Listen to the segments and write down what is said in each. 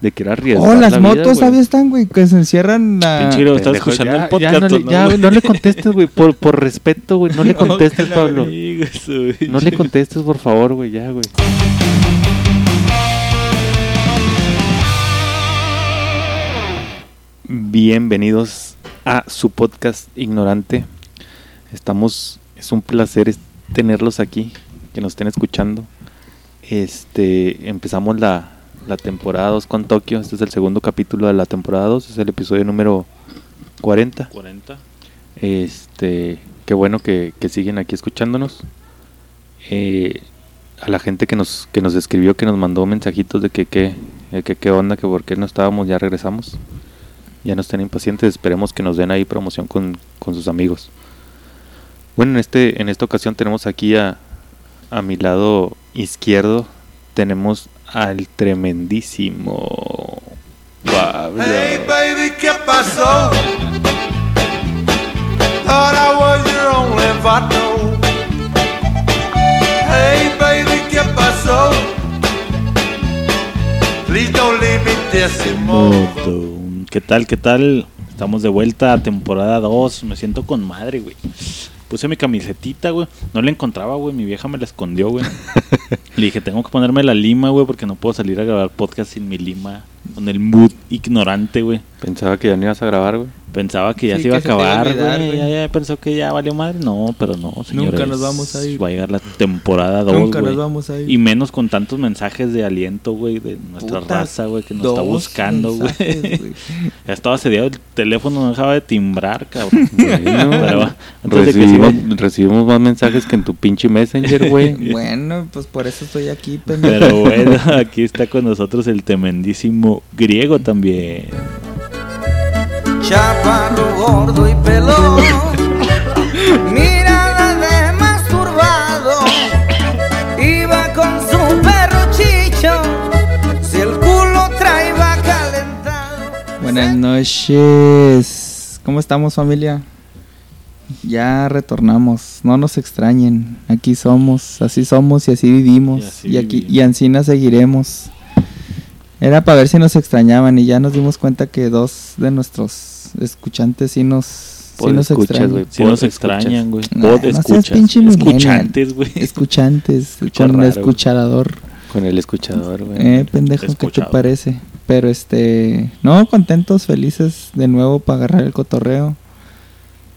de que era arriesgar Oh, las la vida, motos, güey. ¿sabes están, güey? Que se encierran la... Pinche Grio, estás Pendejo, escuchando ya- el podcast. ya no, le, ¿no, ya, güey? no le contestes, güey, por, por respeto, güey, no le contestes, Pablo. No le contestes, por favor, güey, ya, güey. Bienvenidos a su podcast Ignorante. Estamos, es un placer tenerlos aquí, que nos estén escuchando. Este, empezamos la, la temporada 2 con Tokio. Este es el segundo capítulo de la temporada 2, es el episodio número 40. 40. Este, qué bueno que, que siguen aquí escuchándonos. Eh, a la gente que nos, que nos escribió, que nos mandó mensajitos de que qué que, qué onda, que por qué no estábamos, ya regresamos. Ya no estén impacientes, esperemos que nos den ahí promoción con, con sus amigos. Bueno, en, este, en esta ocasión tenemos aquí a, a mi lado izquierdo, tenemos al tremendísimo Pablo. Hey baby, ¿qué pasó? Thought I was your only vato. Hey baby, ¿qué pasó? Please don't leave me decimo. ¿Qué tal? ¿Qué tal? Estamos de vuelta a temporada 2. Me siento con madre, güey. Puse mi camisetita, güey. No la encontraba, güey. Mi vieja me la escondió, güey. Le dije, tengo que ponerme la lima, güey, porque no puedo salir a grabar podcast sin mi lima. Con el mood ignorante, güey. Pensaba que ya no ibas a grabar, güey. Pensaba que ya Sí, se iba a acabar, güey. Ya, ya pensó que ya valió madre. No, pero no, señores. nos vamos a ir. Va a llegar la temporada 2, Nunca nos güey. vamos a ir. Y menos con tantos mensajes de aliento, güey, de nuestra Puta, raza, güey, que nos está buscando, güey. Ya estaba asediado, el teléfono no dejaba de timbrar, cabrón. Bueno, Pero antes de que recibimos, recibimos más mensajes que en tu pinche messenger, güey. Bueno, pues por eso estoy aquí, pendejo. Pero bueno, aquí está con nosotros el tremendísimo griego también. Chaparro gordo y pelón, mirada de masturbado, iba con su perro chicho, si el culo traía calentado. Buenas noches. ¿Cómo estamos, familia? Ya retornamos. No nos extrañen. Aquí somos, así somos y así vivimos. Y así Y, aquí vivimos. y ansina seguiremos. Era para ver si nos extrañaban y ya nos dimos cuenta que dos de nuestros escuchantes sí nos, sí nos escuchas, extrañan. güey. Si nos extrañan, güey. Nah, no escuchas. Escuchantes, güey. Escuchantes, Escucha con raro, escuchador. Con el escuchador, güey. Eh, pendejo, ¿qué te parece? Pero este, no, contentos, felices de nuevo para agarrar el cotorreo,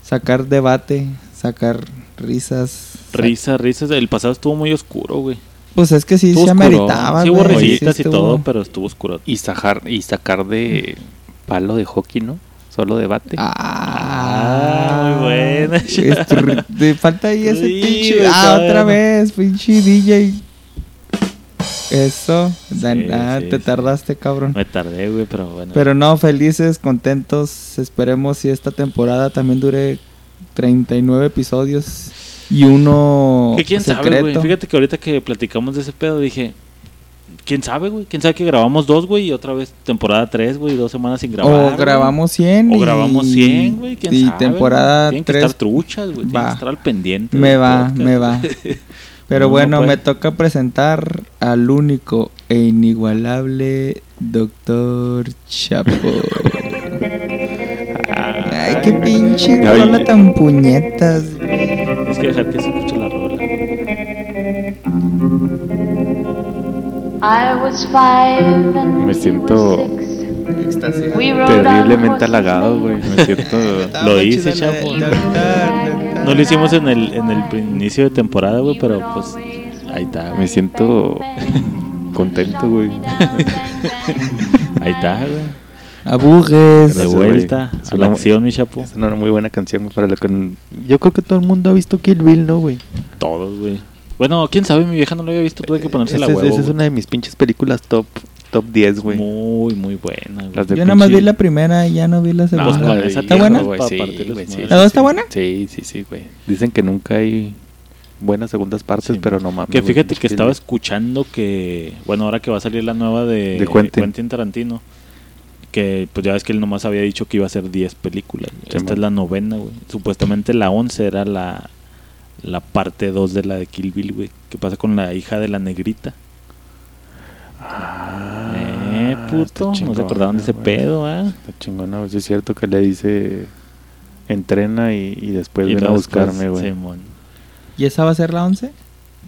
sacar debate, sacar risas. Risas, risas. El pasado estuvo muy oscuro, güey. Pues es que sí Estuvo se oscuro. ameritaba, Sí hubo risitas sí y estuvo- todo, pero estuvo oscuro. Y sacar, y sacar de palo de hockey, ¿no? Solo debate. Ah, muy buena. Te falta ahí ese Sí, pinche. Ah, otra vez, pinche DJ. Eso, Dan- Sí, ah, sí, te sí. tardaste, cabrón. Me tardé, güey, pero bueno. Pero no, felices, contentos. Esperemos si esta temporada también dure 39 episodios y uno Que quién sabe, güey. Fíjate que ahorita que platicamos de ese pedo dije, ¿quién sabe, güey? ¿Quién sabe que grabamos dos, güey? Y otra vez temporada tres, güey, y dos semanas sin grabar. o güey? grabamos 100 O y- grabamos 100, güey. ¿Quién y sabe? temporada güey? Tienen que 3 estar truchas, güey. Tienen Va. que estar al pendiente. me va, podcast, me va. güey. Pero No, no bueno, puede. me toca presentar al único e inigualable Doctor Chapo. Ay, qué pinche rola tan puñetas. Es que dejar que se escuche la rola. I was five and Me siento Terriblemente halagado, güey. Me siento... Lo hice, Chapo. No lo hicimos en el, en el inicio de temporada, güey, pero pues ahí está, Me siento contento, güey. Ahí está, güey. Abujes. De vuelta güey. a la acción, mi chapo. Es una muy buena canción para lo que... Yo creo que todo el mundo ha visto Kill Bill, ¿no, güey? Todos, güey. Bueno, quién sabe, mi vieja no lo había visto, tuve que ponérsela Esa es, huevo. esa es una de mis pinches películas top, top 10, güey. Muy, muy buena, güey. Las de Yo nada más pinche- vi la primera y ya no vi la No, segunda. con esa ¿Está buena? güey, sí, güey, sí. ¿La dos está buena? Sí, sí, sí, güey. Dicen que nunca hay buenas segundas partes, Sí, pero no mames. Que fíjate pinche que estaba escuchando que, bueno, ahora que va a salir la nueva de, De Quentin. Tarantino, que pues ya ves que él nomás había dicho que iba a ser 10 películas. güey. Sí, Esta man. es la novena, güey. Supuestamente la 11 era la, la parte 2 de la de Kill Bill, güey. ¿Qué pasa con la hija de la negrita? Ah, Eh, Eh, puto. No se acordaban de ese güey. pedo, ah. Está chingona, güey. Sí es cierto que le dice entrena y, y después Y ven a buscarme, después, güey. ¿Y esa va a ser la 11?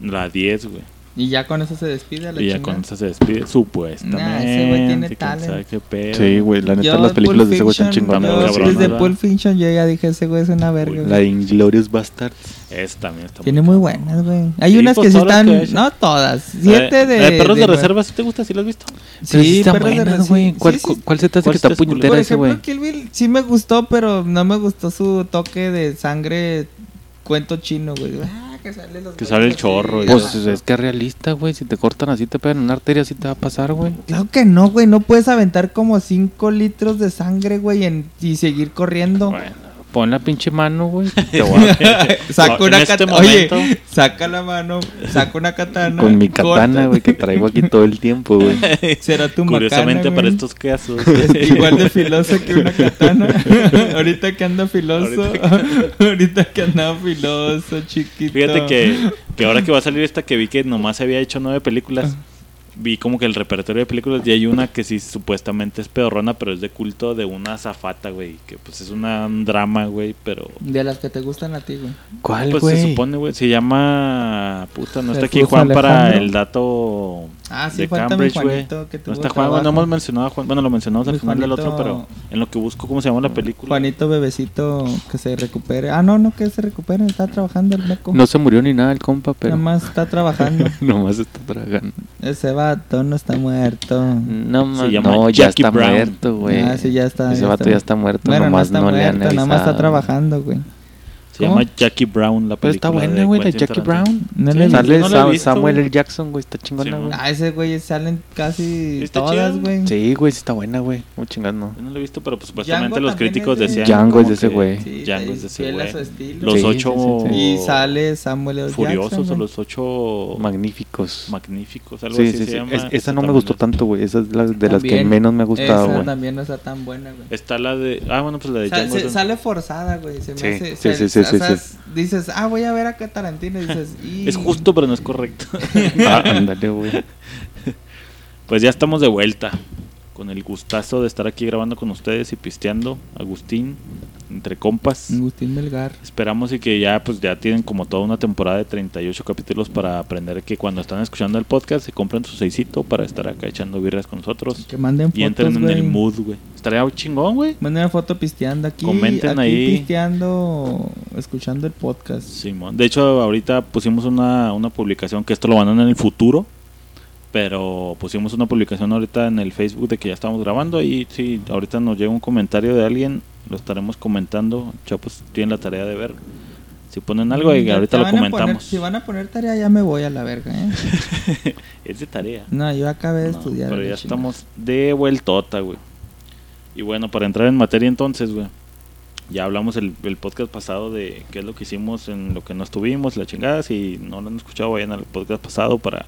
La 10, güey. Y ya con eso se despide a la Y ya chingada. con esa se despide, supuestamente. Nah, ese güey tiene quién talent. sabe qué pedo. Sí, güey. La neta, Yo, las películas Pulp de ese güey están chingonas, Desde ¿verdad? Pulp Fiction yo ya dije, ese güey es una verga. La güey. Inglorious Bastards. Es también está Tiene muy buenas, güey. Hay Sí, unas pues, que sí están... que. No todas. Siete Eh, de... eh, Perros de, de- reserva, ¿sí te gusta? ¿Sí lo has visto? Sí, están Perros de Reserva, güey. sí, ¿Cuál, sí, sí. ¿Cuál se te hace ¿Cuál que está puñetera Por ese, güey? ejemplo, Kill Bill sí me gustó, pero no me gustó su toque de sangre cuento chino, güey. Que sale, los Que sale el chorro y Pues es que es realista, güey. Si te cortan así, te pegan una arteria, así te va a pasar, güey. Claro que no, güey. No puedes aventar como 5 litros de sangre, güey, en- y seguir corriendo. Bueno, Pon la pinche mano, güey. Saca una este katana. Oye, momento- saca la mano, saca una katana. Con mi katana, güey, que traigo aquí todo el tiempo, güey. Será tu Curiosamente macana, para estos casos. Es igual de filoso que una katana. Ahorita que anda filoso. Ahorita que anda filoso, chiquito. Fíjate que, que ahora que va a salir esta que vi que nomás había hecho nueve películas, vi como que el repertorio de películas y hay una que sí supuestamente es pedorrona, pero es de culto de una azafata, güey, que pues es una, un drama, güey, pero... De las que te gustan a ti, güey. ¿Cuál, Pues güey? se supone, güey, se llama... Puta, no está aquí Juan para el dato Ah, sí, de Cambridge, güey. Juanito. Que No está Juan, no hemos mencionado a Juan, bueno, lo mencionamos al final del otro, Juanito- pero en lo que busco, ¿cómo se llama la película? Juanito bebecito que se recupere. Ah, no, no que se recupere. Está trabajando el meco. No se murió ni nada el compa, pero... Nada más está trabajando. Nomás está tragando. Ese vato no está muerto. No, llama no, ya Jackie está Brown. muerto, güey. Ah, sí, ya está. Ese ya vato ya está muerto, Bueno, nomás no no, está le han muerto, nada más está trabajando, güey. Se ¿Cómo? llama Jackie Brown, la Pero película. está buena, güey, la Jackie. Brown. No Sí, le Sale no la he Sa- visto, Samuel. L. Jackson, güey, está chingona, Sí, güey. Ah, ese güey salen casi Sí, está todas, güey. Sí, güey, sí está buena, güey. Muy chingando. Yo no lo he visto, pero pues, supuestamente Django los críticos de- decían. Django es de ese güey. Sí, Django sí, es de ese güey. su estilo. Los Sí, ocho. sí, sí, Y sale Samuel L. Furiosos Jackson, o los ocho. Magníficos. Magníficos, algo Sí, así sí, se sí. llama. Es- esa no me gustó tanto, güey. Esa es la de las que menos me ha gustado, Esa güey. también no está tan buena, güey. Está la de. Ah, bueno, pues la de Django. sale forzada, güey. Se me Sí, hace. sí, sí, sí, o sí, sea, sí. Dices, ah, voy a ver acá Tarantino. Y dices, y... Es justo, pero no es correcto. Ah, ándale, güey. Pues ya estamos de vuelta. Con el gustazo de estar aquí grabando con ustedes y pisteando. Agustín, entre compas. Agustín Melgar. Esperamos y que ya pues ya tienen como toda una temporada de 38 capítulos para aprender que cuando están escuchando el podcast se compren su seisito para estar acá echando birras con nosotros. Que manden Y entren fotos, en el mood, güey. Estaría chingón, güey. Manden una foto pisteando aquí. Comenten aquí ahí. pisteando, escuchando el podcast. Simón. De hecho, ahorita pusimos una, una publicación que esto lo van a en el futuro. Pero pusimos una publicación ahorita en el Facebook de que ya estamos grabando. Y si ahorita nos llega un comentario de alguien, lo estaremos comentando. Chapos tienen la tarea de ver. Si ponen algo, y Mm, ahorita lo poner- comentamos. si van a poner tarea, ya me voy a la verga, ¿eh? es de tarea. No, yo acabé de No, estudiar. pero ya chingada. estamos de vueltota, güey. Y bueno, para entrar en materia entonces, güey. Ya hablamos el, el podcast pasado de qué es lo que hicimos en lo que no estuvimos, la chingada. Si no lo han escuchado, vayan al podcast pasado para,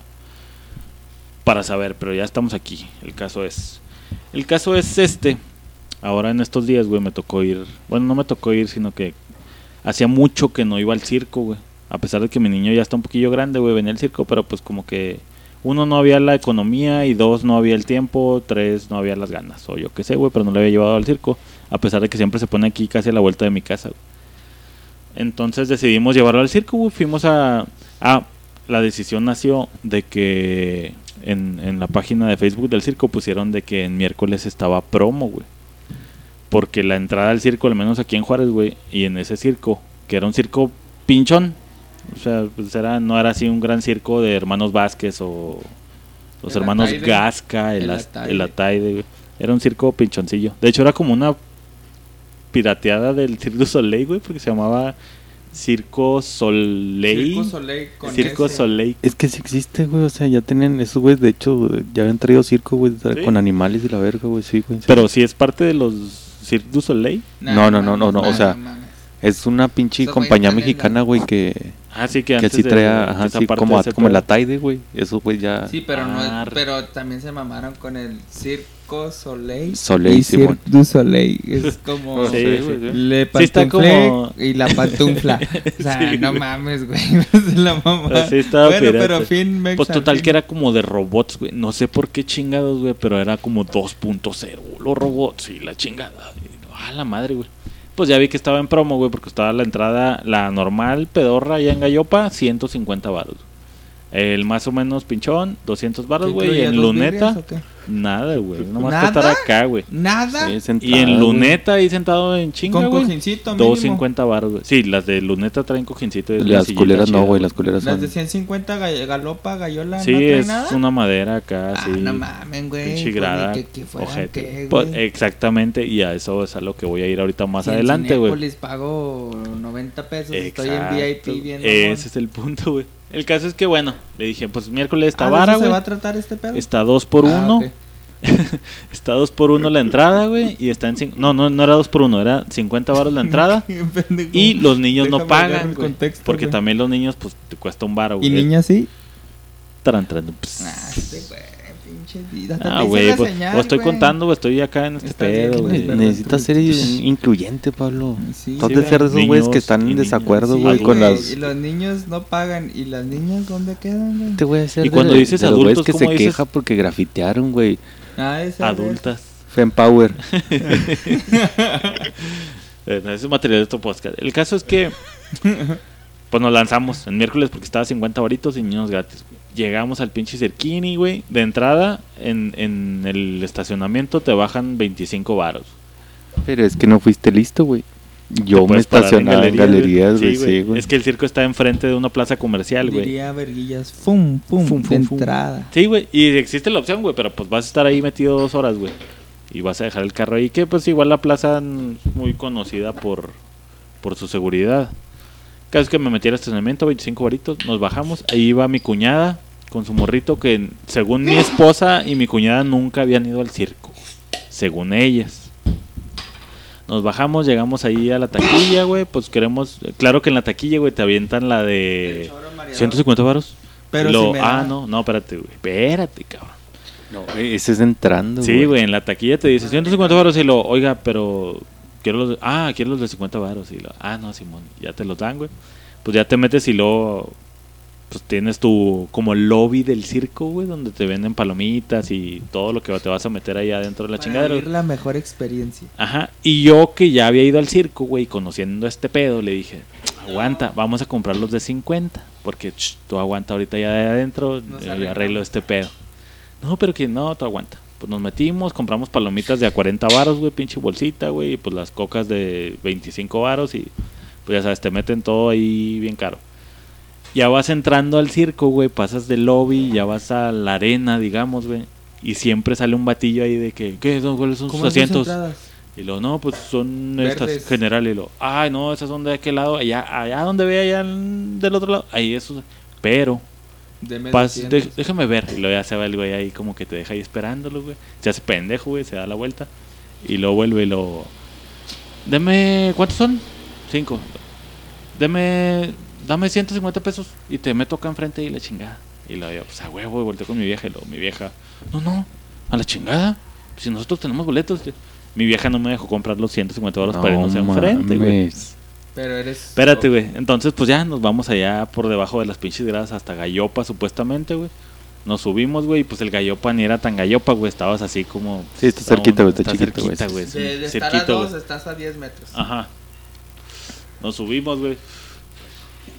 para saber. Pero ya estamos aquí. El caso es. El caso es este. Ahora en estos días, güey, me tocó ir. Bueno, no me tocó ir, sino que hacía mucho que no iba al circo, güey. A pesar de que mi niño ya está un poquillo grande, güey, venía al circo, pero pues como que uno no había la economía y dos no había el tiempo, tres no había las ganas, o yo qué sé, güey, pero no le había llevado al circo, a pesar de que siempre se pone aquí casi a la vuelta de mi casa. güey. Entonces decidimos llevarlo al circo, güey, fuimos a... Ah, la decisión nació de que en, en la página de Facebook del circo pusieron de que en miércoles estaba promo, güey. Porque la entrada al circo, al menos aquí en Juárez, güey, y en ese circo, que era un circo pinchón, o sea, pues era, no era así un gran circo de hermanos Vázquez o los El hermanos Ataide. Gasca, el, El Ataide. el Ataide, güey. Era un circo pinchoncillo. De hecho, era como una pirateada del Circo du Soleil, güey, porque se llamaba Circo Soleil. Circo Soleil con Circo ese. Soleil. Es que sí existe, güey. O sea, ya tienen esos güeyes. De hecho, ya habían traído circo, güey. ¿Sí? Con animales y la verga, güey. Sí, güey. sí. Pero si es parte de los Cirque du Soleil. Nah, No, no, no, no, no, o sea. Es una pinche compañía mexicana, güey, que, Ah, sí, que de- ajá, sí, como, como el. Ataide, güey. Eso, güey, ya. Sí, pero no Ah, es- pero también se mamaron con el Cirque Circo Soleil. Soleil, y Simón. Cirque du Soleil. Es como Sí, Sí, sí. le pantuflé como- y la pantufla. O sea, Sí, no mames, güey. Es la mamá. Sí, estaba bueno, pirata. pero fin, Pues total fin. que era como de robots, güey. No sé por qué chingados, güey, pero era como 2.0. Los robots y la chingada. Y, ah, la madre, güey. Pues ya vi que estaba en promo, güey, porque estaba la entrada, la normal, pedorra, allá en Gallopa, 150 baros. El más o menos pinchón, 200 baros, ¿Qué güey. Y en luneta, birrias o qué? Nada, güey. Nomás ¿Nada? estar acá, güey. Nada. Sí, Y en luneta ahí sentado en chinga, Con cojincito mínimo. 250 baros, güey. Sí, las de luneta traen cojincito. y Las culeras no, güey, las culeras Las son... de 150 ga- galopa, gallola, Sí, ¿no es nada? una madera acá, Ah, sí. no mamen, güey. Pinche pues, grada, ni que- que ojete. qué, Pues, exactamente, y a eso es a lo que voy a ir ahorita más adelante, güey. Cinépolis pago 90 pesos, estoy en Exacto. VIP viendo. Ese es el punto, güey. El caso es que, bueno, le dije, pues miércoles está ¿Ah, vara, eso se güey. va a tratar este pedo? Está dos por Ah, uno. ok. Está dos por uno la entrada, güey. Y está en... No, no, no era dos por uno, era 50 baros la entrada. Y los niños no Déjame agarrar pagan, güey. contexto, Porque güey. también los niños, pues, te cuesta un baro, güey. ¿Y niña sí? Taran, taran, ps. Ah, este güey, pinche vida. Ah, güey, pues, pues estoy contando, estoy acá en este Está pedo, güey, Necesitas ser incluyente, Pablo. Sí, No sí, güey. ser de esos güeyes que están en desacuerdo, Sí, güey, con las... Y los niños no pagan. ¿Y las niñas dónde quedan, güey? Este güey es el Y cuando de- dices de los adultos, que se queja porque grafitearon, güey. Ah, Adultas. Fempower. Eh, ese es material de tu podcast. El caso es que pues nos lanzamos en miércoles porque estaba 50 varitos y niños gratis. güey. Llegamos al pinche Cerquini, güey. De entrada, en, en el estacionamiento te bajan 25 varos. Pero es que no fuiste listo, güey. Yo me estacionaba en galerías, güey. Sí, Sí, güey. Es que el circo está enfrente de una plaza comercial, güey. Diría verguillas. Fum, pum, Fum, de fum, fum. entrada. Sí, güey. Y existe la opción, güey, pero pues vas a estar ahí metido dos horas, güey. Y vas a dejar el carro ahí, que pues igual la plaza es muy conocida por, por su seguridad. Vez que me metí al estacionamiento, 25 varitos, nos bajamos. Ahí iba mi cuñada con su morrito, que según mi esposa y mi cuñada nunca habían ido al circo. Según ellas. Nos bajamos, llegamos ahí a la taquilla, güey. Pues queremos. Claro que en la taquilla, güey, te avientan la de 150 varos. Pero Lo- si me ah, da- no, no, espérate, güey. Espérate, cabrón. No, ese es entrando, Sí, güey, en la taquilla te dice 150 varos y lo, oiga, pero quiero los de, ah, quiero los de 50 varos y lo, ah, no, Simón, ya te los dan, güey. Pues ya te metes y luego pues tienes tu como lobby del circo, güey, donde te venden palomitas y todo lo que te vas a meter ahí adentro de la Para chingadera. vivir la mejor experiencia. Ajá, y yo que ya había ido al circo, güey, conociendo este pedo, le dije, aguanta, vamos a comprar los de 50, porque ch, tú aguanta ahorita ya de adentro, Nos eh, yo arreglamos. arreglo este pedo. No, pero que no, tú aguanta. Pues nos metimos, compramos palomitas de a 40 varos, güey, pinche bolsita, güey, y pues las cocas de 25 varos y pues ya sabes, te meten todo ahí bien caro. Ya vas entrando al circo, güey, pasas del lobby, ya vas a la arena, digamos, güey. Y siempre sale un batillo ahí de que, ¿qué? son- ¿Cuáles son sus ¿Cómo es sus asientos? Y luego, no, pues son Verdes. estas generales. Y luego, ay, no, esas son de aquel lado. Allá, allá donde ve, allá del otro lado. Ahí eso. Pero, Deme pas- 200. de- déjame ver. Y luego ya se va el güey ahí como que te deja ahí esperándolo, güey. Se hace pendejo, güey, se da la vuelta. Y luego vuelve y lo... Deme, ¿cuántos son? Cinco. Deme, dame 150 pesos y te meto acá enfrente y la chingada. Y luego yo, pues a huevo, y volteé con mi vieja y luego mi vieja, no, no, a la chingada. Si nosotros tenemos boletos. Mi vieja no me dejó comprar los 150 dólares para irnos enfrente, güey. Pero eres. Espérate, güey. Entonces, pues ya nos vamos allá por debajo de las pinches gradas hasta Gallopa, supuestamente, güey. Nos subimos, güey, y pues el Gallopa ni era tan Gallopa, güey. Estabas así como... Sí, está cerquita, güey, está está chiquito, güey. De, estar a dos, estás a 10 metros. Ajá. Nos subimos, güey.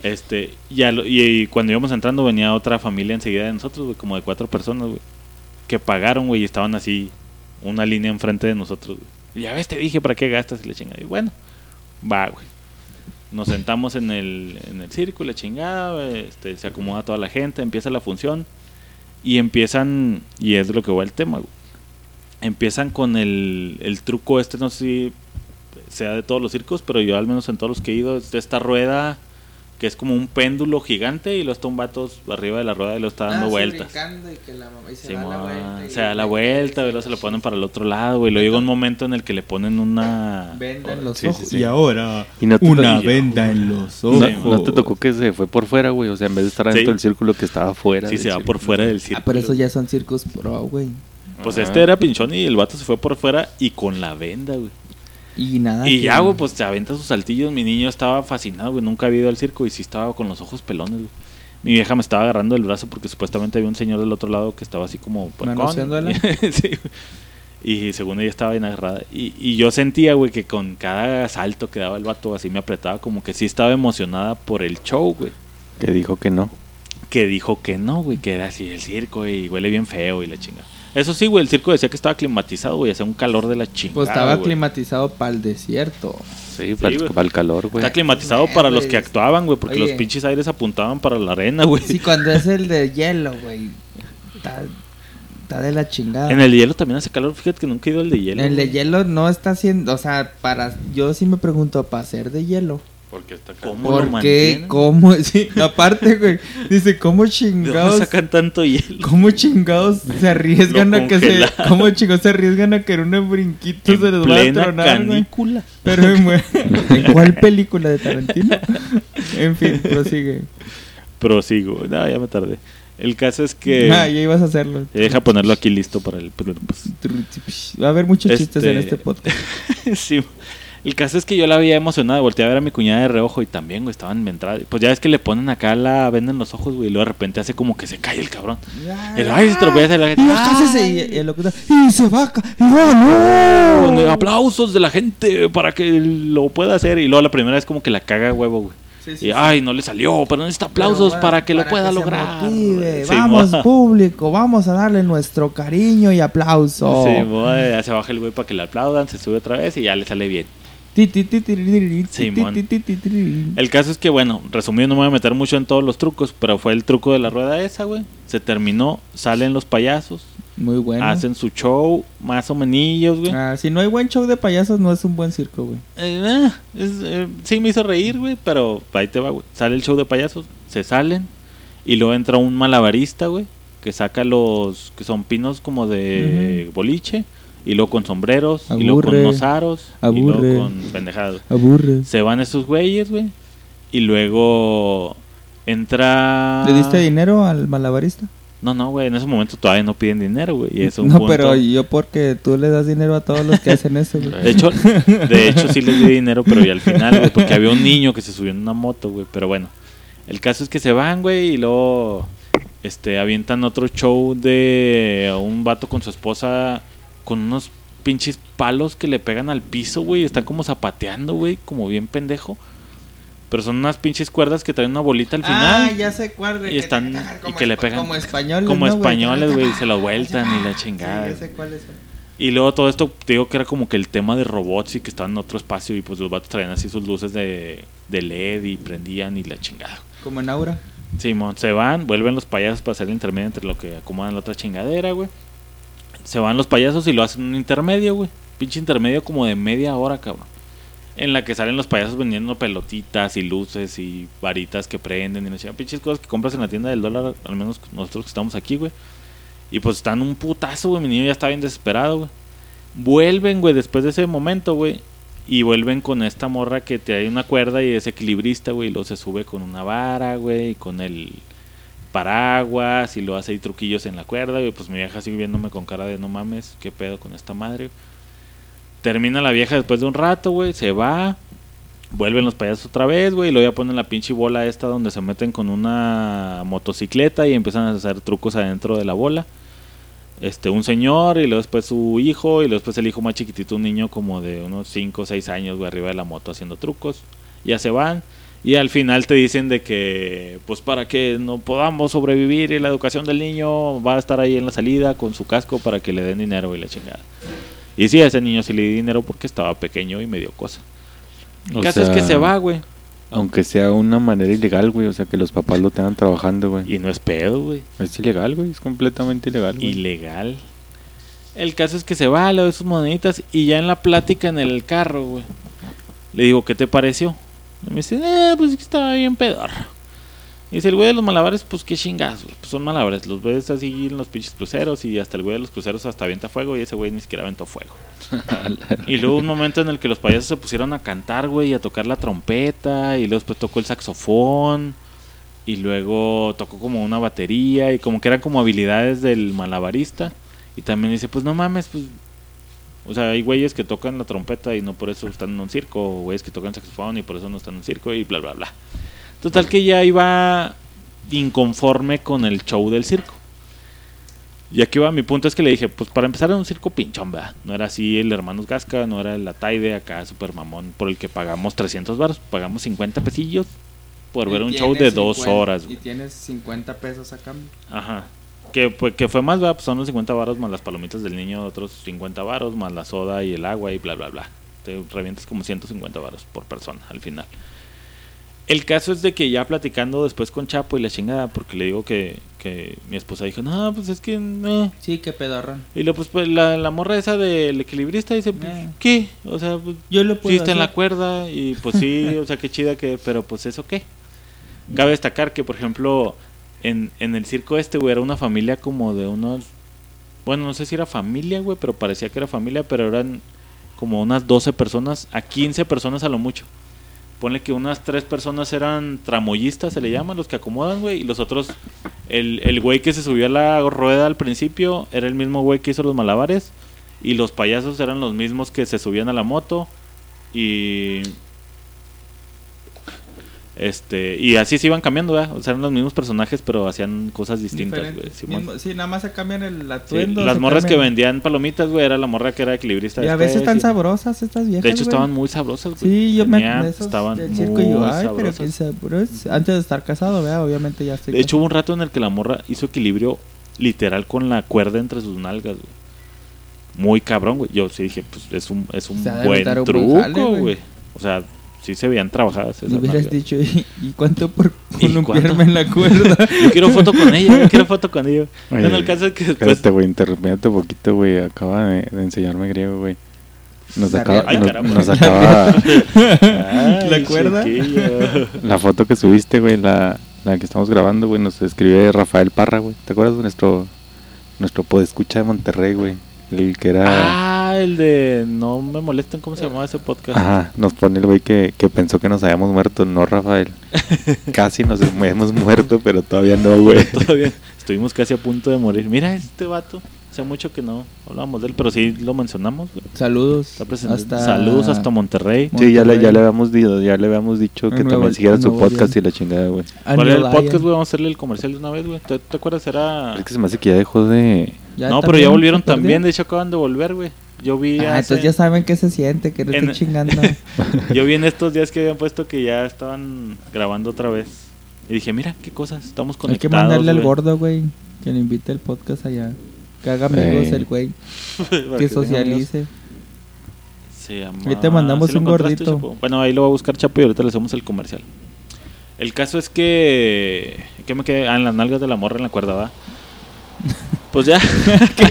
Este, y, y, y cuando íbamos entrando venía otra familia enseguida de nosotros, como de cuatro personas, güey. Que pagaron, güey, y estaban así, una línea enfrente de nosotros. Y ya ves, te dije, ¿para qué gastas? Y la chingada. Y bueno, va, güey. Nos sentamos en el, en el circo, la chingada, este, se acomoda toda la gente, empieza la función. Y empiezan, y es lo que va el tema, güey. Empiezan con el, el truco este, no sé si sea de todos los circos, pero yo al menos en todos los que he ido, de esta rueda que es como un péndulo gigante y luego está un vato arriba de la rueda y lo está dando Ah, vueltas. brincando y que la mamá- y se da la vuelta. y se da la luego vuelta, y luego se lo ponen para el otro lado, güey. Luego llega un momento en el que le ponen una... Venda en los Sí, ojos. sí. Y ahora, Y no te una venda en los ojos. no te tocó que se fue por fuera, güey. O sea, en vez de estar Sí. dentro del círculo que estaba afuera. Sí, se va círculo. por fuera del circo. Ah, pero eso ya son circos pro, güey. Pues Ajá. este era pinchón y el vato se fue por fuera y con la venda, güey. Y nada. Y que- ya, güey, pues se aventa sus saltillos. Mi niño estaba fascinado, güey. Nunca había ido al circo y sí estaba con los ojos pelones, güey. Mi vieja me estaba agarrando el brazo porque supuestamente había un señor del otro lado que estaba así como... sí. Y según ella estaba bien agarrada. Y, y yo sentía, güey, que con cada salto que daba el vato así me apretaba como que sí estaba emocionada por el show, güey. Que dijo que no. Que dijo que no, güey, que era así el circo y huele bien feo y la chinga. Eso sí, güey, el circo decía que estaba climatizado, güey, hacía un calor de la chingada. Pues estaba güey. climatizado para el desierto. Sí, para el, para el calor, güey. Está climatizado para los que actuaban, güey, porque Oye. los pinches aires apuntaban para la arena, güey. Sí, cuando es el de hielo, güey. Está, está de la chingada. En el hielo también hace calor, fíjate que nunca he ido al de hielo. El de hielo no está haciendo, o sea, para, yo sí me pregunto, para ser de hielo, Porque está ¿Cómo lo ¿por qué? mantienen? ¿Cómo? Sí, aparte, güey, dice, ¿cómo ¿De dónde chingados? sacan tanto hielo? ¿Cómo chingados se arriesgan Lo a que se, cómo chingados se arriesgan a que en un brinquito En se les vaya a tronar, güey? canícula. Pero. ¿en cuál película de Tarantino? En fin, prosigue. Prosigo, no, ya me tardé. El caso es que... Ah, ya ibas a hacerlo. Deja ponerlo aquí listo para el... pues, Va a haber muchos chistes en Este- este podcast. sí. El caso es que yo la había emocionada, volteé a ver a mi cuñada de reojo y también, güey, estaban en mi entrada. Pues ya ves que le ponen acá la venda en los ojos, güey, y luego de repente hace como que se cae el cabrón. Ay, se la gente, Y cállese, y, el locutor, y se va, y va, Con no. aplausos de la gente para que lo pueda hacer. Y luego la primera vez como que la caga huevo, güey. Sí, sí, Y sí. ay, no le salió, pero necesita aplausos Pero, bueno, para que lo pueda se lograr. motive. Vamos, mo- público, vamos a darle nuestro cariño y aplauso. Sí, mo- ya se baja el güey para que le aplaudan, se sube otra vez y ya le sale bien. Simón. El caso es que, bueno, resumido, no me voy a meter mucho en todos los trucos, pero fue el truco de la rueda esa, güey. Se terminó, salen los payasos, Muy bueno. hacen su show, más o menos, güey. Ah, si no hay buen show de payasos, no es un buen circo, güey. Eh, es, eh, sí me hizo reír, güey, pero ahí te va, güey. Sale el show de payasos, se salen y luego entra un malabarista, güey, que saca los que son pinos como de boliche y luego con sombreros y luego con unos aros y luego con pendejadas. Aburre. Se van esos güeyes, güey, y luego entra ¿Le diste dinero al malabarista? No, no, güey, en ese momento todavía no piden dinero, güey, y es un no, punto- pero yo porque tú le das dinero a todos los que hacen eso, güey. De hecho, de hecho sí les di dinero, pero ya al final, güey, porque había un niño que se subió en una moto, güey. Pero bueno, el caso es que se van, güey, y luego este avientan otro show de un vato con su esposa con unos pinches palos que le pegan al piso, güey. Están como zapateando, güey, como bien pendejo. Pero son unas pinches cuerdas que traen una bolita al final. Ah, ya sé cuál. Y están- y que le pegan. Como españoles, Como españoles, güey, se lo vueltan y la chingada. Sí, ya sé cuál es. Y luego todo esto, te digo que era como que el tema de robots y que estaban en otro espacio y pues los vatos traían así sus luces de, de LED y prendían y la chingada. Como en Aura. Simón, se van, vuelven los payasos para hacer el intermedio entre lo que acomodan la otra chingadera, güey. Se van los payasos y lo hacen un intermedio, güey. Pinche intermedio como de media hora, cabrón. En la que salen los payasos vendiendo pelotitas y luces y varitas que prenden y la chingada. Pinches cosas que compras en la tienda del dólar, al menos nosotros que estamos aquí, güey. Y pues están un putazo, güey. Mi niño ya está bien desesperado, güey. Vuelven, güey, después de ese momento, güey. Y vuelven con esta morra que te hay una cuerda y es equilibrista, güey. Y luego se sube con una vara, güey. Y con el paraguas. Y lo hace ahí truquillos en la cuerda, güey. Pues mi vieja sigue viéndome con cara de no mames. ¿Qué pedo con esta madre? Termina la vieja después de un rato, güey. Se va. Vuelven los payasos otra vez, güey. Y luego ya ponen la pinche bola esta donde se meten con una motocicleta y empiezan a hacer trucos adentro de la bola. Este, un señor y luego después su hijo y luego después el hijo más chiquitito, un niño como de unos 5 o 6 años, arriba de la moto haciendo trucos. Ya se van. Y al final te dicen de que, pues para que no podamos sobrevivir y la educación del niño va a estar ahí en la salida con su casco para que le den dinero y la chingada. Y sí, a ese niño sí le di dinero porque estaba pequeño y me dio cosa. El O caso es que se va, güey. Aunque sea una manera ilegal, güey. O sea, que los papás lo tengan trabajando, güey. Y no es pedo, güey. Es ilegal, güey. Es completamente ilegal, güey. Ilegal. El caso es que se va, le doy sus moneditas y ya en la plática en el carro, güey. Le digo, ¿qué te pareció? Y me dice, eh, pues es que estaba bien pedor. Y dice, el güey de los malabares, pues qué chingas, güey. Pues son malabares. Los ves así en los pinches cruceros y hasta el güey de los cruceros hasta avienta fuego y ese güey ni siquiera aventó fuego. y luego un momento en el que los payasos se pusieron a cantar, güey, y a tocar la trompeta y luego después tocó el saxofón. Y luego tocó como una batería y como que eran como habilidades del malabarista. Y también dice, pues no mames, pues... O sea, hay güeyes que tocan la trompeta y no por eso están en un circo, o güeyes que tocan saxofón y por eso no están en un circo y bla, bla, bla. Total que ya iba inconforme con el show del circo. Y aquí va, mi punto es que le dije, pues para empezar era un circo pinchón, ¿verdad? No era así el Hermanos Gasca, no era el Ataide acá, super mamón, por el que pagamos 300 baros, pagamos 50 pesillos por ver un show de dos horas. Y tienes 50 pesos a cambio. Ajá. Que, pues, que fue más. Pues son los 50 varos más las palomitas del niño, otros 50 varos más la soda y el agua y bla, bla, bla. Te revientas como 150 varos por persona al final. El caso es de que ya platicando después con Chapo y la chingada, porque le digo que, que mi esposa dijo, no, pues es que no. Sí, qué pedorrón. Y luego, pues, pues, la, la morra esa del equilibrista dice, pues, Eh. ¿qué? O sea, pues, Yo lo sí puedo está en la cuerda y pues sí, o sea, qué chida que, pero pues eso qué. Cabe destacar que, por ejemplo, en, en el circo este, güey, era una familia como de unos, bueno, no sé si era familia, güey, pero parecía que era familia, pero eran como unas 12 personas a 15 personas a lo mucho. Ponle que unas tres personas eran tramoyistas, se le llama, los que acomodan, güey, y los otros, el, el güey que se subió a la rueda al principio era el mismo güey que hizo los malabares, y los payasos eran los mismos que se subían a la moto, y este y así se iban cambiando, ¿verdad? O sea, eran los mismos personajes, pero hacían cosas distintas, güey. Sí, nada más se cambian el Sí, atuendo. las morras que vendían palomitas, güey, era la morra que era equilibrista. Y a veces están y- sabrosas estas viejas. De hecho, güey. estaban muy sabrosas, güey. Sí, yo me. Esos estaban del muy y yo, ay, pero sabrosas. sabrosos. Antes de estar casado, vea, obviamente ya estoy. De hecho, hubo un rato en el que la morra hizo equilibrio literal con la cuerda entre sus nalgas, güey. Muy cabrón, güey. Yo sí dije, pues es un, es un buen truco, güey. O sea, sí se veían trabajadas esas hubieras dicho, ¿y, y cuánto por ¿Y columpiarme en la cuerda? Yo quiero foto con ella, yo quiero foto con ella. Oye, el caso es que después... Espérate, güey, interrumpiéndote un poquito, güey. Acaba de, de enseñarme griego, güey. Nos acaba, Ay, nos, nos acaba Ay, ¿La cuerda? chiquillo. la foto que subiste, güey, la, la que estamos grabando, güey, nos escribe Rafael Parra, güey. ¿Te acuerdas de nuestro nuestro podescucha de Monterrey, güey? El que era Ah, el de no me molesten, ¿cómo se llamaba ese podcast? Ajá, nos pone el güey que, que pensó que nos habíamos muerto, no Rafael. Casi nos hemos muerto, pero todavía no, güey. Todavía estuvimos casi a punto de morir. Mira este vato. Hace mucho que no hablábamos de él, pero sí lo mencionamos. güey. Saludos. Está presente. Hasta... Saludos hasta Monterrey. Sí, ya le, ya le habíamos dicho, ya le habíamos dicho que Nuevo- también siguiera su podcast y la chingada, güey. A ¿Cuál era el podcast, güey? Vamos a hacerle el comercial de una vez, güey. ¿Te, te acuerdas? Era... Es que se me hace que ya dejó de... Ya no, pero ya volvieron también. De hecho, acaban de volver, güey. Yo vi Ah, hace- entonces ya saben qué se siente, que no En- estoy chingando. Yo vi en estos días que habían puesto que ya estaban grabando otra vez. Y dije, mira, qué cosas, estamos Hay conectados. que mandarle al gordo, güey, que le invite el podcast allá. Que haga amigos el güey, que socialice. Se llama... Ahí te mandamos ¿Sí lo un gordito. Chapo? Bueno, ahí lo va a buscar Chapo y ahorita le hacemos el comercial. El caso es que... ¿Qué me quedé? Ah, en las nalgas de la morra en la cuerda, va. Pues ya. Qué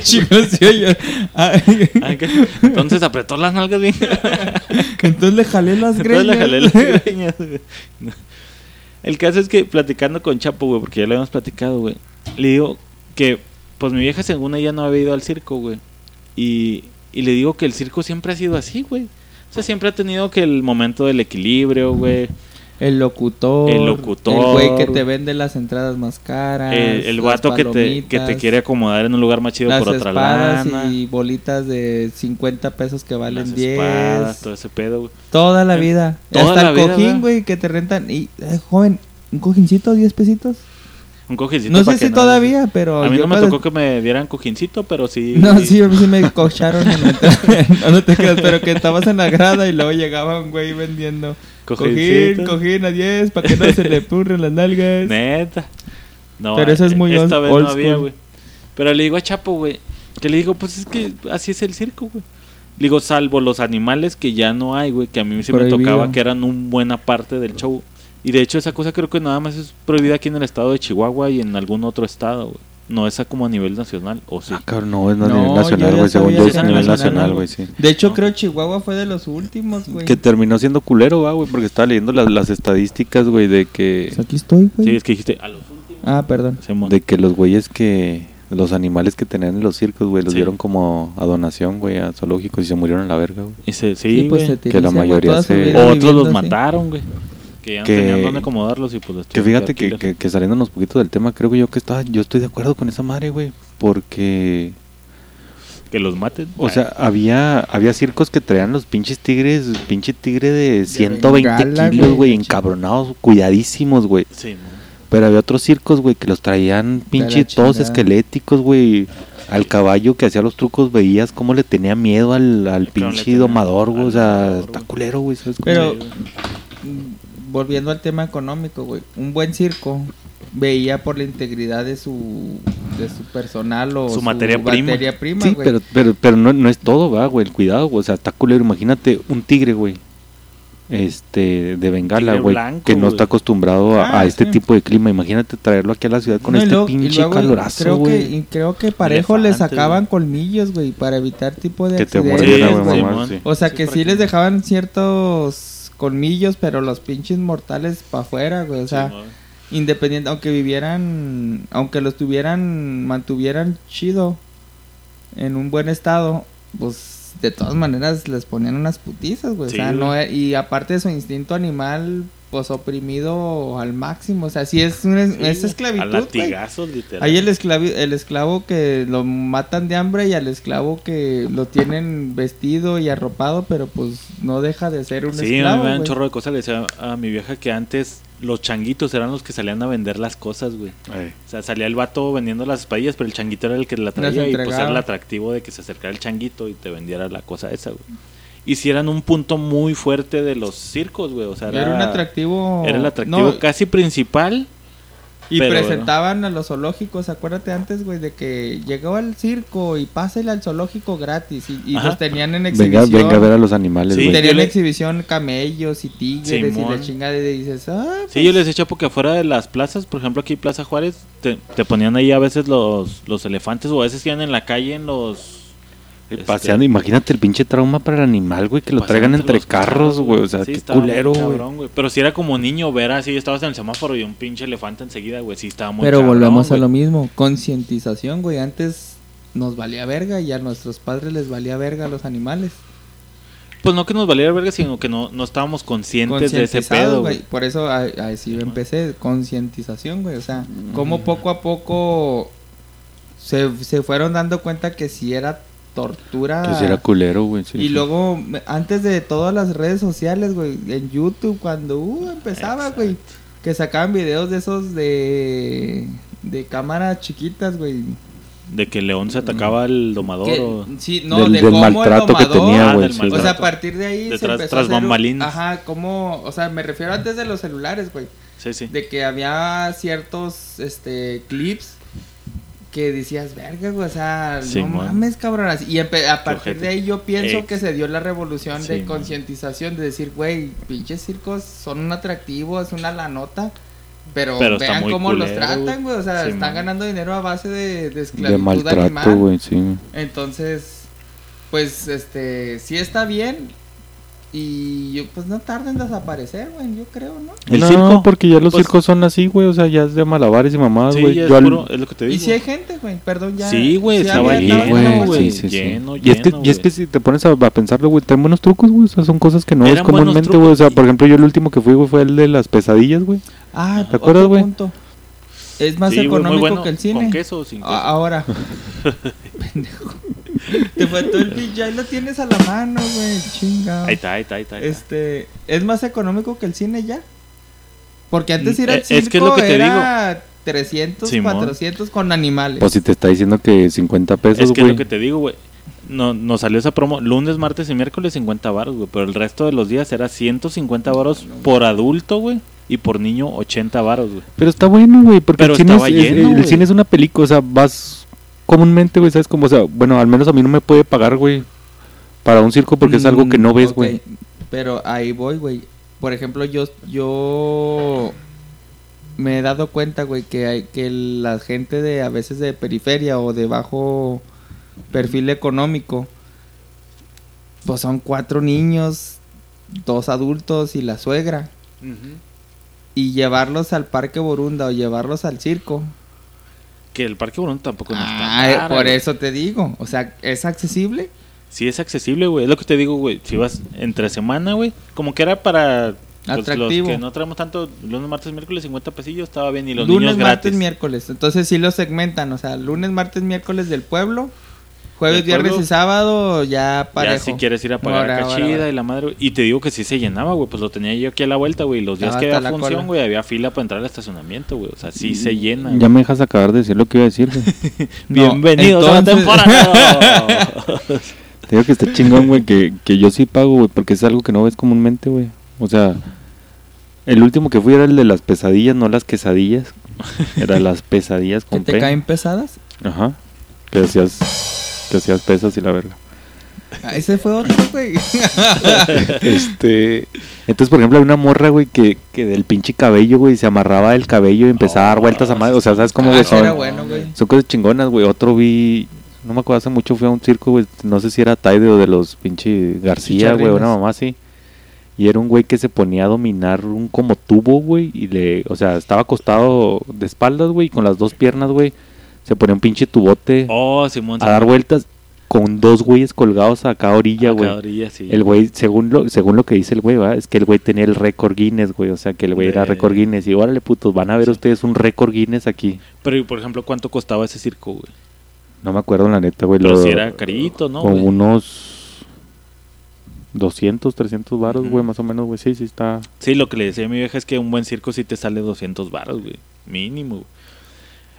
¿qué? Entonces apretó las nalgas bien. Entonces le jalé las greñas. Entonces le jalé las greñas. El caso es que platicando con Chapo, güey, porque ya lo habíamos platicado, güey. Le digo que, pues mi vieja según ella no había ido al circo, güey. Y, y le digo que el circo siempre ha sido así, güey. O sea, siempre ha tenido que el momento del equilibrio, güey. El locutor. El locutor. El güey que te vende las entradas más caras. El, el vato que te, que te quiere acomodar en un lugar más chido Las por otra lana. y bolitas de 50 pesos que valen las 10. espadas, todo ese pedo, güey. Toda la vida. toda Hasta la el vida, cojín, güey, que te rentan. Y, eh, joven, un cojincito, 10 pesitos. Un cojincito No sé si todavía, pero. A mí no me tocó que me dieran cojincito, pero sí. No, sí, a mí sí me cocharon no, no te creas, pero que estabas en la grada y luego llegaba un güey vendiendo cojín, cojín a 10 para que no se le purren las nalgas. Neta. No, Pero eso es muy esta vez old no había, güey. Pero le digo a Chapo, güey, que le digo, pues es que así es el circo, güey. Le digo, salvo los animales que ya no hay, güey, que a mí sí me Prohibido. tocaba que eran una buena parte del show. Y de hecho esa cosa creo que nada más es prohibida aquí en el estado de Chihuahua y en algún otro estado, güey. No es a como a nivel nacional, o sí. Ah, cabrón, no, es a No, nivel nacional, güey. Según yo es a nivel nacional, güey. sí. De hecho, No. creo Chihuahua fue de los últimos, güey. Que terminó siendo culero, va, güey, porque estaba leyendo las, las estadísticas, güey, de que... Pues aquí estoy, güey. Sí, es que dijiste a los últimos. Ah, perdón. De que los güeyes que... Los animales que tenían en los circos, güey, los Sí. dieron como a donación, güey, a zoológicos y se murieron a la verga, güey. Y se- sí, pues, güey. se te que la mayoría se- Otros los así. mataron, güey. Que ya no Que- tenían dónde acomodarlos y pues Que fíjate que, que, que saliéndonos poquito del tema, creo que yo que estaba, yo estoy de acuerdo con esa madre, güey, porque Que los maten. O sea, había, había circos que traían los pinches tigres, pinche tigre de 120 bengala, kilos, güey. encabronados, cuidadísimos, güey. Sí. Pero había otros circos, güey, que los traían pinche todos esqueléticos, güey. Al caballo que hacía los trucos veías cómo le tenía miedo al, al pinche domador, güey. O sea, está culero, güey. Pero- Volviendo al tema económico, güey. Un buen circo veía por la integridad de su de su personal o Su materia prima. materia prima, Sí, güey. pero, pero, pero no, no es todo, va, güey. El cuidado, güey. O sea, está culero. Imagínate un tigre, güey. Este, de bengala, güey. Que no güey. está acostumbrado a, Ah, a este sí. tipo de clima. Imagínate traerlo aquí a la ciudad con No, este luego- pinche luego calorazo, creo que, güey. y creo que parejo les Elefante, sacaban güey. colmillos, güey, para evitar tipo de Que te accidentes, mordiera, Sí, mamá, sí. O sea Sí, que sí que- les dejaban ciertos colmillos, pero los pinches mortales para afuera, güey. O sea, Sí, independiente, aunque vivieran, aunque los tuvieran, mantuvieran chido en un buen estado, pues de todas maneras les ponían unas putizas, güey. Sí, o sea, no güey. e- y aparte de su instinto animal, pues oprimido al máximo. O sea, sí es, un, Sí, es esclavitud. A latigazos, literal. Hay el, esclavi- el esclavo que lo matan de hambre y al esclavo que lo tienen vestido y arropado, pero pues no deja de ser un Sí, esclavo. mí me dan un chorro de cosas. Le decía a mi vieja que antes los changuitos eran los que salían a vender las cosas, güey. Ay. O sea, salía el vato vendiendo las espadillas, pero el changuito era el que la traía y pues era el atractivo de que se acercara el changuito y te vendiera la cosa esa, güey. Y si eran un punto muy fuerte de los circos, güey. O sea, Era, un atractivo. Era el atractivo no, casi principal. y pero, presentaban a los zoológicos, acuérdate antes, güey, de que llegó al circo y pásele al zoológico gratis. Y, y los tenían en Venga, exhibición. venga a ver a los animales, Sí, güey. Tenían en le- exhibición camellos y tigres y la chingada. Y dices, ah, Sí, yo les decía porque afuera de las plazas, por ejemplo aquí Plaza Juárez, te, te ponían ahí a veces los, los elefantes o a veces iban en la calle en los... este, Paseando, imagínate el pinche trauma para el animal, güey, que lo paseando traigan entre carros, güey. O sea, Sí, qué culero, güey. cabrón, güey. Pero si era como niño ver así, estabas en el semáforo y un pinche elefante enseguida, güey, sí estaba muy Pero cabrón, volvemos a lo mismo, concientización, güey. Antes nos valía verga y a nuestros padres les valía verga a los animales. Pues no que nos valiera verga, sino que no, no estábamos conscientes de ese pedo, güey. Por eso así Simón. empecé, concientización, güey. O sea, cómo poco a poco se, se fueron dando cuenta que si era tortura. Que sí era culero, güey. sí, y sí. luego, antes de todas las redes sociales, güey, en YouTube, cuando uh, empezaba, güey, que sacaban videos de esos de, de cámaras chiquitas, güey. De que León se atacaba al domador Que- o... sí, no, del, de del cómo el maltrato que domador- tenía, Ah, güey. sí. o sea, a partir de ahí se empezó tras a hacer un- bambalinas. Ajá, como, o sea, me refiero antes de los celulares, güey, Sí, sí. de que había ciertos, este, clips que decías, verga, güey, o sea, Sí, no mon. mames, cabrón, y a partir de ahí yo pienso que se dio la revolución Sí, de concientización, de decir, güey, pinches circos son un atractivo, es una la nota. Pero, Pero vean cómo los tratan, güey. O sea, Sí, están ganando dinero a base de, de De esclavitud maltrato, animal. güey, sí. Entonces, pues, este, sí está bien. Y yo, pues no tarda en desaparecer, güey, yo creo, ¿no? ¿El no, circo? porque ya los Pues- circos son así, güey. O sea, ya es de malabares y mamadas, Sí, güey. ya es, al- puro- es lo que te Y digo. si hay gente, güey, perdón, ya. Sí, güey, estaba lleno, estaba- güey, sí, sí, lleno, y, es que, lleno, y es que si te pones a, a pensarlo, güey, traen buenos trucos, güey. O sea, son cosas que no Eran buenos comúnmente, güey. O sea, por ejemplo, yo el último que fui, güey, fue el de las pesadillas, güey. Ah, ¿Te acuerdas, güey? Es más Sí, económico bueno, que el cine. ¿Con queso o sin queso? A- ahora. Pendejo. Te faltó el pinche, ahí lo tienes a la mano, güey, chinga. Ahí está, ahí está, ahí está. ahí está. Este, es más económico que el cine ya. Porque antes Mm, ir al eh, es que es lo que te era 300, Simón. 400 con animales. Pues si te está diciendo que 50 pesos, Es que es güey. lo que te digo, güey. No, nos salió esa promo lunes, martes y miércoles 50 baros, güey. Pero el resto de los días era 150 baros por adulto, güey. Y por niño 80 varos, güey. Pero está bueno, güey, porque Pero el, cine es, lleno, el güey. cine es una película, o sea, vas comúnmente, güey, ¿sabes? Como, o sea, bueno, al menos a mí no me puede pagar, güey, para un circo porque es algo que no Mm, ves, ok, güey. Pero ahí voy, güey. Por ejemplo, yo yo me he dado cuenta, güey, que hay que la gente de a veces de periferia o de bajo perfil económico pues son cuatro niños, dos adultos y la suegra y llevarlos al parque Borunda o llevarlos al circo. Que el Parque Borón tampoco no está. Ah, cara, por eso te digo, o sea, es accesible. Sí es accesible, güey. Es lo que te digo, güey. Si vas entre semana, güey. Como que era para pues, los Atractivo. que no traemos tanto lunes, martes, miércoles, 50 pesillos, estaba bien. Y los lunes, niños martes, gratis. miércoles. Entonces sí lo segmentan, o sea, lunes, martes, miércoles del pueblo Jueves, viernes y sábado ya parejo. Ya si quieres ir a pagar ahora, Cachida ahora. y la madre, güey. Y te digo que sí se llenaba, güey. Pues lo tenía yo aquí a la vuelta, güey. y Los días que había cola. función, güey, había fila para entrar al estacionamiento, güey. O sea, sí se llena. Ya güey. me dejas acabar de decir lo que iba a decir, güey. No, Bienvenidos a la temporada. Te digo que está chingón, güey, que, que yo sí pago, güey, porque es algo que no ves comúnmente, güey. O sea, el último que fui era el de las pesadillas, no las quesadillas. Era las pesadillas ¿Que con te P. caen pesadas? Ajá. Que hacías, que hacías pesas y la verga. Ah, ese fue otro, güey. este. Entonces, por ejemplo, hay una morra, güey, que, que del pinche cabello, güey, se amarraba el cabello y empezaba a dar vueltas a madre. O sea, ¿sabes cómo, Ah, güey? Son, bueno, son cosas chingonas, güey. Otro vi. No me acuerdo hace mucho, fui a un circo, güey. No sé si era Taide o de los pinche García, güey, una mamá así. Y era un güey que se ponía a dominar un como tubo, güey. Y le. O sea, estaba acostado de espaldas, güey, y con las dos piernas, güey. Se ponía un pinche tubote Oh, Simón. a dar vueltas con dos güeyes colgados a cada orilla, A güey. cada orilla, sí. El güey, según lo, según lo que dice el güey, es que el güey tenía el récord Guinness, güey. O sea, que el güey era récord Guinness. Y órale, putos, van a ver Sí. ustedes un récord Guinness aquí. Pero, por ejemplo, ¿cuánto costaba ese circo, güey? No me acuerdo la neta, güey. Pero lo- si era carito, ¿no? Güey? unos 200, 300 varos, güey, más o menos, güey. Sí, sí está. Sí, lo que le decía a mi vieja es que un buen circo sí te sale 200 baros, güey. Mínimo. güey.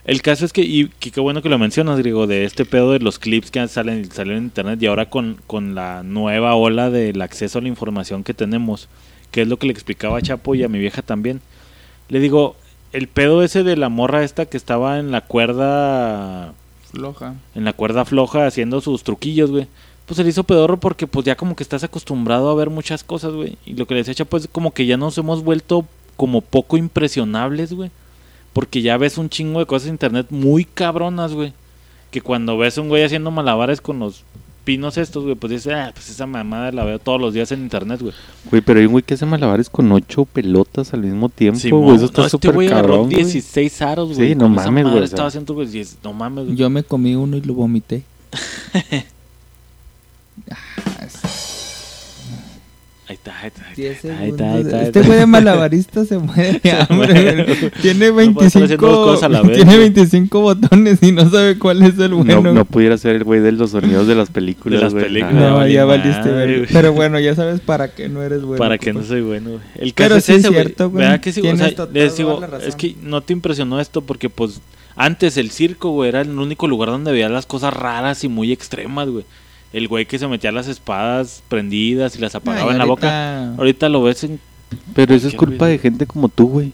El caso es que, y que qué bueno que lo mencionas, Griego, de este pedo de los clips que salen, salen en internet y ahora con, con la nueva ola del acceso a la información que tenemos, que es lo que le explicaba a Chapo y a mi vieja también. Le digo, el pedo ese de la morra esta que estaba en la cuerda Floja. en la cuerda floja haciendo sus truquillos, güey. Pues se le hizo pedorro porque pues ya como que estás acostumbrado a ver muchas cosas, güey. Y lo que le decía Chapo es como que ya nos hemos vuelto como poco impresionables, güey. Porque ya ves un chingo de cosas en internet muy cabronas, güey. Que cuando ves un güey haciendo malabares con los pinos estos, güey, pues dices, ah, pues esa mamada la veo todos los días en internet, güey. Güey, pero hay un güey que hace malabares con ocho pelotas al mismo tiempo, güey. Eso está no, este súper güey agarró cabrón, güey. 16 aros, güey. Sí, no mames, güey, Estaba sea. haciendo, güey, no mames, güey. Yo me comí uno y lo vomité. Ahí está, ahí está, ahí 10 está, ahí segundos. está, ahí está, ahí Este güey de malabarista se muere. Tiene No puede estar haciendo dos 25, cosas a la vez, tiene güey. 25 botones y no sabe cuál es el bueno. No, no pudiera ser el güey de los sonidos de las películas, De las películas. No, vale ya valiste güey. Pero bueno, ya sabes para qué no eres bueno. para que no compa. soy bueno, güey. El caso Pero es sí es ese, güey. cierto, güey. ¿Verdad que sí? O sea, les digo, es que no te impresionó esto porque, pues, antes el circo, güey, era el único lugar donde veías las cosas raras y muy extremas, güey. El güey que se metía las espadas prendidas y las apagaba Ay, en la boca. ahorita- lo ves en Pero eso es culpa güey. de gente como tú, güey.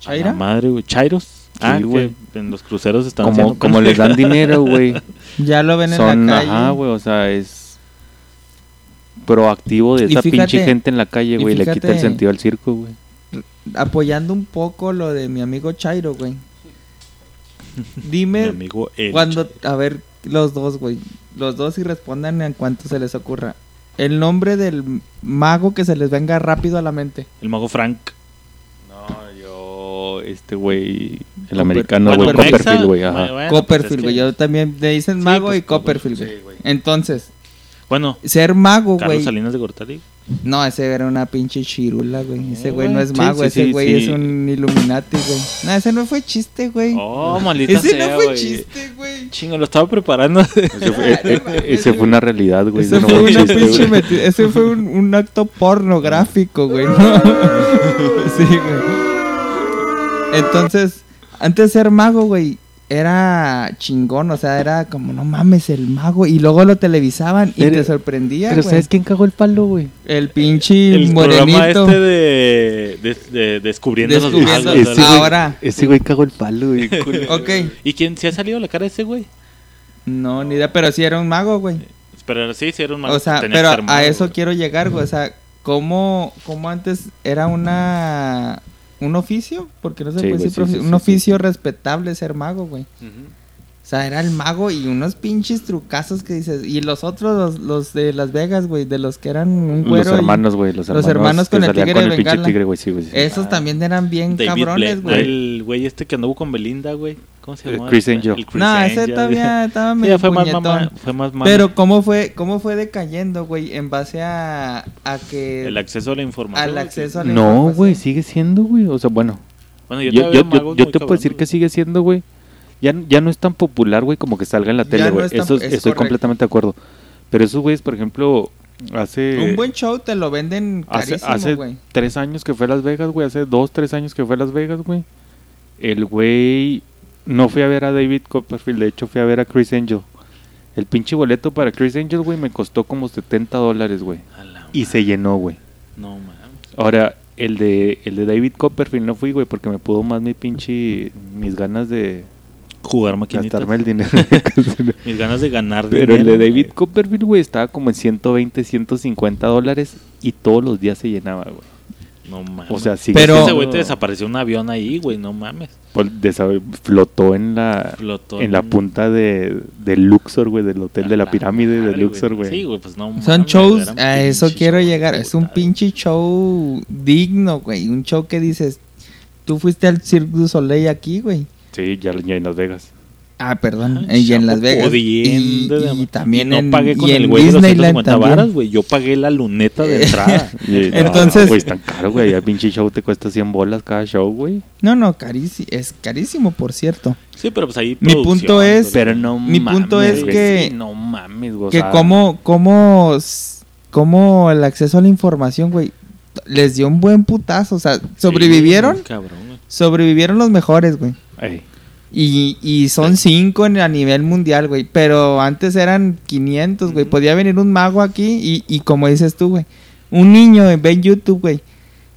¿Chaira? la madre, güey. Chairos. ah, güey. en los cruceros están Como, haciendo como les dan dinero, güey. Ya lo ven Son, en la calle. ajá, güey, o sea, es proactivo de Y esa fíjate- pinche gente en la calle, güey. Le quita el sentido al circo, güey. Apoyando un poco lo de mi amigo Chairo, güey. Mi Dime amigo el cuando, a ver, los dos, güey. Los dos y respondan en cuanto se les ocurra. El nombre del mago que se les venga rápido a la mente. el mago Frank. No, yo, este güey, el Copper- americano, Bueno, güey, Copperfield, güey, ajá. Bueno, pues Copperfield, es que- güey. Yo también me dicen Sí, mago pues, y Copperfield, sí, güey. güey. Entonces, Bueno, ser mago, Carlos güey. Salinas de Gortari. No, ese era una pinche chirula, güey. Ese güey no es Sí, mago, sí, ese sí, güey sí. es un Illuminati, güey. No, ese no fue chiste, güey. Oh, maldita ese sea, no fue güey. chiste, güey. Chingo, lo estaba preparando. Ese fue, eh, eh, ese fue una realidad, güey. Ese no fue, un una chiste, pinche meti- ese fue un, un acto pornográfico, güey. ¿no? sí, güey. Entonces, antes de ser mago, güey, era chingón. O sea, era como, no mames, el mago. Y luego lo televisaban y Pero- te sorprendía, Pero güey. ¿sabes quién cagó el palo, güey? El pinche el programa morenito. este de, de, de- descubriendo, Descubriendo- los magos. Ese ¿no? güey- Ahora. Ese güey cagó el palo, güey. Ok. ¿Y quién se ha salido la cara de ese güey? No, ni idea, pero sí era un mago, güey. Pero sí, sí era un mago. O sea, tenía pero mago, a eso güey. quiero llegar, güey. O sea, ¿cómo, cómo antes era una un oficio? Porque no se Sí, puede decir sí, profi- sí, un sí, oficio respetable ser mago, güey. Ujú. O sea, era el mago y unos pinches trucazos que dices. Y los otros, los, los de Las Vegas, güey, de los que eran un güero. Los hermanos, güey. Los hermanos, hermanos que con el tigre con de el Bengala. tigre, güey. Sí, güey. sí. Esos también eran bien David cabrones, güey. El güey este que anduvo con Belinda, güey. ¿Cómo se Eh, llama? Chris Angel. El Chris No, ese Angel, todavía estaba Sí, medio ya fue más mamá. Fue más mamá. Pero ¿cómo fue, cómo fue decayendo, güey? En base a, a que... El acceso a la información. al acceso a la No, información. güey, sigue siendo, güey. O sea, bueno. Bueno, yo, Yo, yo, veo yo, magos yo muy te puedo decir que sigue siendo, güey. Ya, ya no es tan popular, güey, como que salga en la tele, no güey. es Eso es estoy correcto. completamente de acuerdo. Pero esos güeyes, por ejemplo, hace... Un buen show te lo venden Hace, carísimo, hace güey. tres años que fue a Las Vegas, güey. Hace dos, tres años que fue a Las Vegas, güey. El güey... No fui a ver a David Copperfield, de hecho fui a ver a Chris Angel. El pinche boleto para Chris Angel, güey, me costó como 70 dólares, güey. Y se llenó, güey. No mames. Ahora, el de, el de David Copperfield no fui, güey, porque me pudo más mi pinche... Mis ganas de Jugar maquinitas. gastarme el dinero. Mis ganas de ganar Pero el de David güey. Copperfield, güey, estaba como en 120, 150 dólares y todos los días se llenaba, güey. No mames. O sea, sí. Pero- Ese güey te desapareció un avión ahí, güey. No mames. flotó en la Flotó en la punta de, del Luxor, güey, del hotel de la pirámide de Luxor, güey. Sí, güey, pues no Son mames, shows, a eso quiero llegar. Es un pinche show digno, güey. Un show que dices, tú fuiste al Cirque du Soleil aquí, güey. Sí, ya, ya en Las Vegas. Ah, perdón, Ay, y en Las Vegas. Y, pudiendo de- y también y no en, pagué con y el en güey de los Disneyland 150 también. varas, güey. Yo pagué la luneta de entrada. Y, no, Entonces- güey, es tan caro, güey. El pinche show te cuesta 100 bolas cada show, güey. No, no, carísimo, es carísimo, por cierto. sí, pero pues ahí Mi punto es-. Pero no Mi punto mames, es güey, que- sí, no mames, güey. o que sea, cómo, cómo, cómo el acceso a la información, güey, les dio un buen putazo. O sea, sobrevivieron, Sí, cabrón. Sobrevivieron los mejores, güey. ey, Y, y son cinco en- a nivel mundial, güey. Pero antes eran 500, güey. Podía venir un mago aquí y, y como dices tú, güey. Un niño ve en YouTube, güey.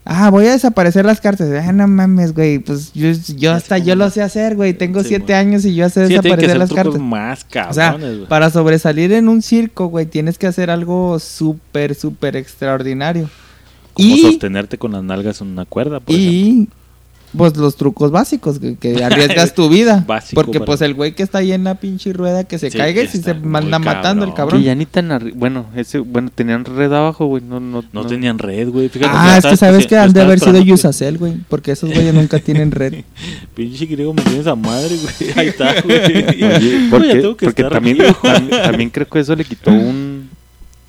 Ah, voy a desaparecer las cartas. Ah, no mames, güey. Pues yo, yo hasta yo lo sé hacer, güey. Tengo Sí, siete güey. años y yo sé Sí, que desaparecer ser las cartas. más O sea, cabrones, güey. para sobresalir en un circo, güey, tienes que hacer algo súper, súper extraordinario. Como y- sostenerte con las nalgas en una cuerda, por ejemplo. Pues los trucos básicos, que, que arriesgas tu vida. Básico porque para- pues el güey que está ahí en la pinche rueda que se Sí, caiga y se manda matando el cabrón. cabrón. Que ya ni tan arri- Bueno, ese, bueno, tenían red abajo, güey. No, no, No tenían red, güey. Fíjate, Ah, es que sabes yo que han de haber sido que- Yusacel, güey. Porque esos güeyes nunca tienen red. Pinche griego me tienes a madre, güey. Ahí está, güey. Oye, porque, ya tengo que porque estar también, vivo. tam- también creo que eso le quitó un...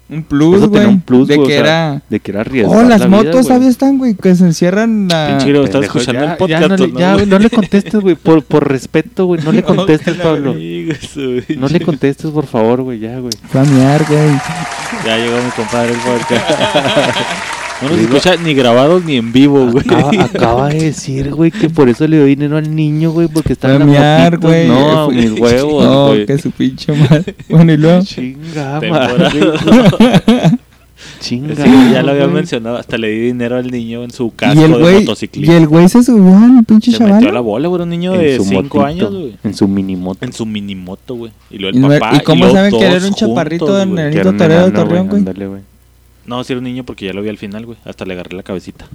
Un plus, eso tenía güey. un plus, de güey, o que sea, era... De que era arriesgar Oh, las la vida, motos, güey. ¿sabes? Están, güey, que se encierran la... Pinche griego, estás Pendejo, escuchando ya- el podcast. Ya, no, le, ¿no, ya, güey? no le contestes, güey. Por, por respeto, güey. No le contestes, Pablo. No le contestes, por favor, güey. Ya, güey. Fue a miar, güey. Ya llegó mi compadre el podcast. No nos escucha ni grabados ni en vivo, güey. Acaba, acaba de decir, güey, que por eso le doy dinero al niño, güey, porque está en la güey. No, mis huevos, No, que su pinche madre. Bueno, y luego... Chinga, madre. Chinga. Sí, ya lo había mencionado. Hasta le di dinero al niño en su casco Y el de güey, y motociclista. el güey se subió al pinche Se chaval. metió a la bola, güey. Un niño En de su 5 motito, años, güey. En su minimoto. En su minimoto, güey. Y luego Y, el papá. ¿y cómo saben que era un chaparrito juntos, en güey. el- Que era un Toreo de Torreón, güey. No, sí era un niño porque ya lo vi al final, güey. Hasta le agarré la cabecita.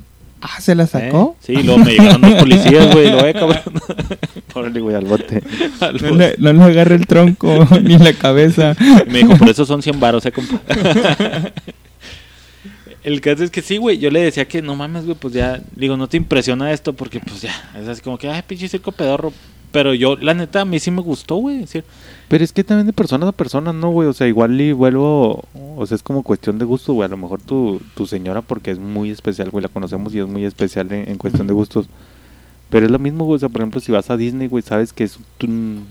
Ah, ¿se la sacó? ¿Eh? Sí, luego me llegaron los policías, güey. Lo ve, cabrón. Órale, güey, al bote. No le, no le agarre el tronco ni la cabeza. Me dijo, por eso son 100 baros, eh, compa. El caso es que sí, güey. Yo le decía que no mames, güey, pues ya. Digo, no te impresiona esto porque, pues ya. Es así como que, ay, pinche circo pedorro. Pero yo, la neta, a mí sí me gustó, güey. Decir, Pero es que también de personas a personas, ¿no, güey? O sea, igual y vuelvo... O sea, es como cuestión de gusto, güey. A lo mejor tu, tu señora, porque es muy especial, güey, la conocemos y es muy especial en, en cuestión de gustos. Pero es lo mismo, güey. O sea, por ejemplo, si vas a Disney, güey, sabes que es un,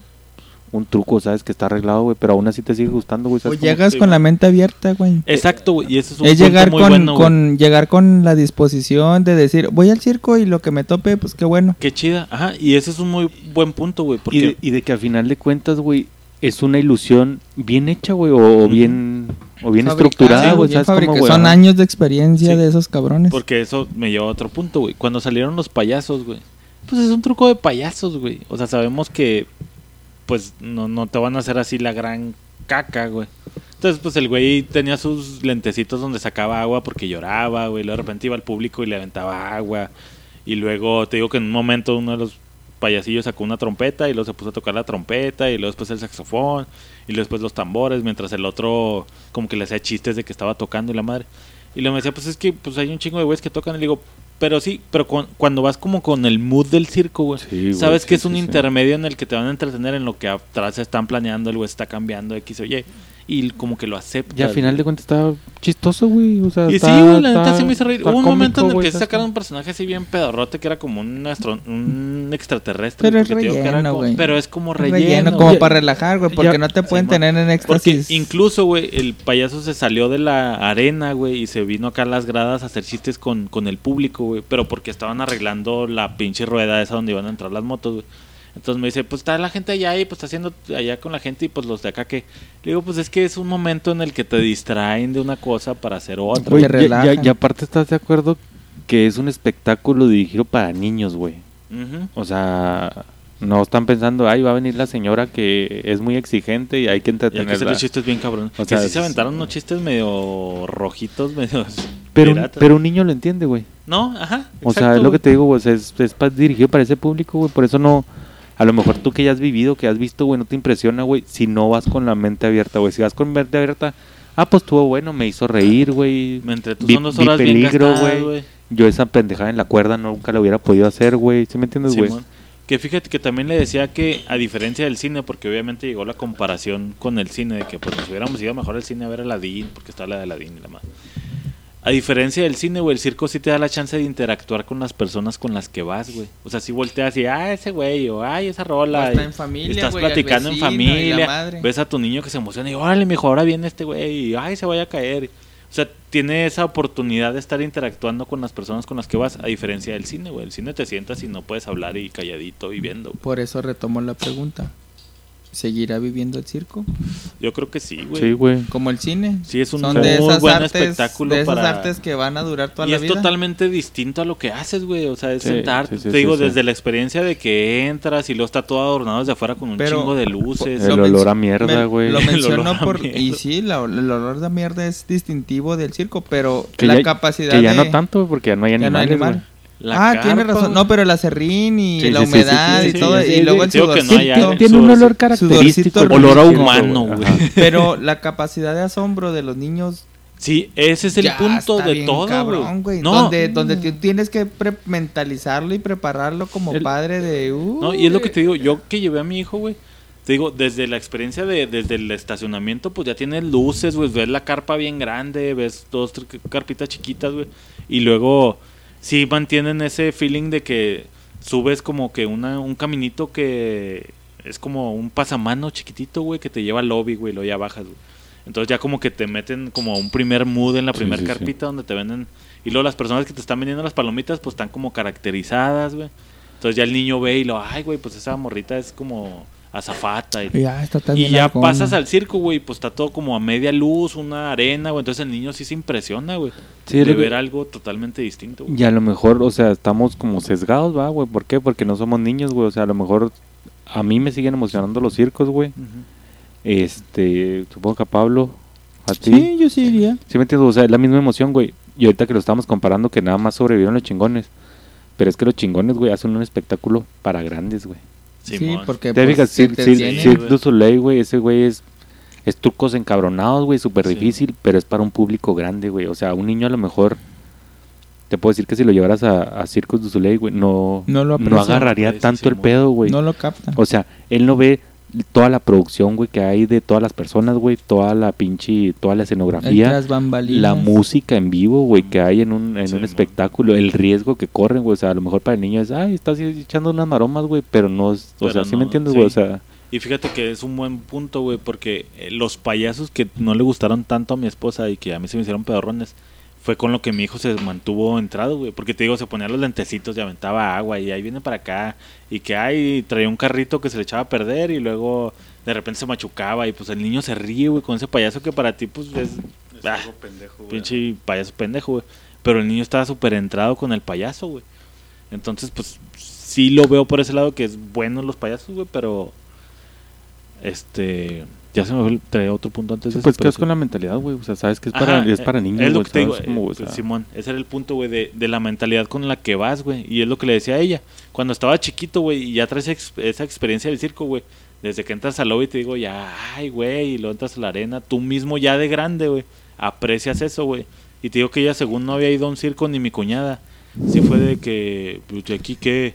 un truco, sabes que está arreglado, güey. Pero aún así te sigue gustando, güey. O ¿sabes cómo? llegas sí, con la mente abierta, güey. Exacto, güey. Y ese es un Es punto llegar muy con, bueno, güey. con llegar con la disposición de decir, voy al circo y lo que me tope, pues qué bueno. Qué chida. Ajá, y ese es un muy buen punto, güey. Porque Y de, y de que al final de cuentas, güey, es una ilusión bien hecha, güey, o, o bien o bien estructurada, güey, bien ¿sabes cómo, güey? Son años de experiencia Sí. de esos cabrones. Porque eso me lleva a otro punto, güey. Cuando salieron los payasos, güey. Pues es un truco de payasos, güey. O sea, sabemos que pues no, no te van a hacer así la gran caca, güey. Entonces, pues el güey tenía sus lentecitos donde sacaba agua porque lloraba, güey. Luego de repente iba al público y le aventaba agua. Y luego te digo que en un momento uno de los payasillos sacó una trompeta y luego se puso a tocar la trompeta y luego después el saxofón y luego después los tambores mientras el otro como que le hacía chistes de que estaba tocando y la madre. Y luego me decía, pues es que pues hay un chingo de güeyes que tocan y le digo, pero sí, pero cu- cuando vas como con el mood del circo, güey, Sí, güey, sabes que sí, es un sí. intermedio en el que te van a entretener en lo que atrás están planeando, el güey está cambiando X o Y. y como que lo aceptas. Y al final de cuentas está chistoso, güey. O sea, Y sí, está- güey, la neta está- se me hizo reír. Hubo un cómico, momento en el que sacaron un personaje así bien pedorrote que era como un, astro- un extraterrestre. Pero es porque que era relleno, como- güey. Pero es como Relleno, relleno. como güey. para relajar, güey, porque Ya- no te pueden tener en Porque éxtasis. incluso, güey, el payaso se salió de la arena, güey, y se vino acá a las gradas a hacer chistes con, con el público, güey. Pero porque estaban arreglando la pinche rueda esa donde iban a entrar las motos, güey. Entonces me dice, pues está la gente allá y pues está haciendo allá con la gente y pues los de acá que... Le digo, pues es que es un momento en el que te distraen de una cosa para hacer otra. Y aparte estás de acuerdo que es un espectáculo dirigido para niños, güey. O sea, no están pensando, ay, va a venir la señora que es muy exigente y hay que Y hay que hacer entretenerla. los chistes bien cabrón. O que sea, sí se aventaron unos chistes medio rojitos, medio... Pero, un- pero un niño lo entiende, güey. No, ajá. O sea, es lo que te digo, güey. o sea, es, es dirigido para ese público, güey. Por eso no. A lo mejor tú que ya has vivido, que has visto, güey, no te impresiona, güey. Si no vas con la mente abierta, güey. Si vas con mente abierta, ah, pues estuvo bueno, me hizo reír, güey. Me entretuvo, Vi- son dos vi horas bien peligro, güey. Yo esa pendejada en la cuerda nunca la hubiera podido hacer, güey. ¿Sí me entiendes, güey? Que fíjate que también le decía que, a diferencia del cine, porque obviamente llegó la comparación con el cine, de que pues nos hubiéramos ido mejor al cine a ver Aladdin, porque está la de Aladdin y la más. A diferencia del cine, güey, el circo sí te da la chance de interactuar con las personas con las que vas, güey. O sea, si volteas y, ah, ese güey, o ay, esa rola. O en familia, Estás güey, platicando en vecino familia. Ves a tu niño que se emociona y, órale, mijo, ahora viene este güey, y ay, se vaya a caer. O sea, tiene esa oportunidad de estar interactuando con las personas con las que vas, a diferencia del cine, güey. El cine te sientas y no puedes hablar y calladito y viendo. güey. Por eso retomo la pregunta. ¿Seguirá viviendo el circo? Yo creo que sí, güey. Sí, güey. Como el cine. Sí, es un Son muy de esas buen artes, espectáculo de esas para- artes que van a durar toda y la es vida. totalmente distinto a lo que haces, güey. O sea, es Sí, sentarte. sí, sí, te digo, desde la experiencia de que entras y luego está todo adornado desde afuera con un Pero, chingo de luces. El Lo olor a mierda, güey. Lo menciono por... Y sí, la- el olor de mierda es distintivo del circo, pero Que la ya- capacidad Que ya de... no tanto, porque ya no hay ya no hay animales, animal. La ah, tiene razón. No, pero el acerrín y Sí, la sí, sí, humedad sí, y sí, todo. sí, y luego el no sudorcito. haya- Tiene, un olor característico. Olor a humano, güey. Pero la capacidad de asombro de los niños Sí, ese es el ya punto está de bien todo, cabrón, güey. güey. No, Donde, donde tú tienes que pre- mentalizarlo y prepararlo como El- padre de... uh, no, y es lo que te digo, yo que llevé a mi hijo, güey. Te digo, desde la experiencia de, desde el estacionamiento, pues ya tienes luces, güey. Ves la carpa bien grande, ves dos, tres carpitas chiquitas, güey. Y luego, sí mantienen ese feeling de que subes como que una, un caminito que es como un pasamano chiquitito, güey, que te lleva al lobby, güey, luego ya bajas, güey. Entonces ya como que te meten como un primer mood en la Sí, primer sí, sí. carpita donde te venden... Y luego las personas que te están vendiendo las palomitas, pues están como caracterizadas, güey. Entonces ya el niño ve y lo, ay, güey, pues esa morrita es como azafata. Y, Ya, está y ya alcohol. pasas al circo, güey, pues está todo como a media luz, una arena, güey. Entonces el niño sí se impresiona, güey. Sí, de que- ver algo totalmente distinto, güey. Y a lo mejor, o sea, estamos como sesgados, va, güey. ¿Por qué? Porque no somos niños, güey. O sea, a lo mejor a mí me siguen emocionando los circos, güey. Este, supongo que a Pablo, a ti. Sí, yo sí iría. Sí me entiendes, o sea, es la misma emoción, güey. Y ahorita que lo estamos comparando, que nada más sobrevivieron los chingones. Pero es que los chingones, güey, hacen un espectáculo para grandes, güey. Sí, porque Te pues, fijas, Cirque güey. du Soleil, güey, ese güey es, es trucos encabronados, güey, súper Sí. difícil, pero es para un público grande, güey. O sea, un niño a lo mejor, te puedo decir que si lo llevaras a, a Circus du Soleil, güey, no, No lo no agarraría Sí, sí, tanto el pedo, güey. no lo captan. O sea, él no ve toda la producción, güey, que hay de todas las personas, güey, toda la pinche, toda la escenografía, la música en vivo, güey, que hay en un, en Sí, un espectáculo, el riesgo que corren, güey, o sea, a lo mejor para el niño es, ay, estás echando unas maromas, güey, pero no, es- o Pero sea, ¿sí me entiendes, sí. güey? O sea, Y fíjate que es un buen punto, güey, porque eh, los payasos que no le gustaron tanto a mi esposa y que a mí se me hicieron pedorrones, fue con lo que mi hijo se mantuvo entrado, güey. Porque te digo, se ponía los lentecitos y aventaba agua y ahí viene para acá. Y que ahí traía un carrito que se le echaba a perder y luego de repente se machucaba y pues el niño se ríe, güey, con ese payaso que para ti pues es... ah, pinche payaso pendejo, güey. Pero el niño estaba súper entrado con el payaso, güey. Entonces, pues sí lo veo por ese lado que es bueno los payasos, güey, pero... Este... Ya se me traía otro punto antes de pues quedas con sí. la mentalidad, güey, o sea, sabes que es para, Ajá, es para eh, niños, Es lo que te. Como, eh, o sea, Simón, ese era el punto, güey, de, de la mentalidad con la que vas, güey. Y es lo que le decía a ella. Cuando estaba chiquito, güey, y ya traes ex- esa experiencia del circo, güey. Desde que entras al lobby te digo, ya, ay, güey, y luego entras a la arena. Tú mismo ya de grande, güey, aprecias eso, güey. Y te digo que ella, según no había ido a un circo, ni mi cuñada. Sí fue de que, pues, ¿y aquí qué?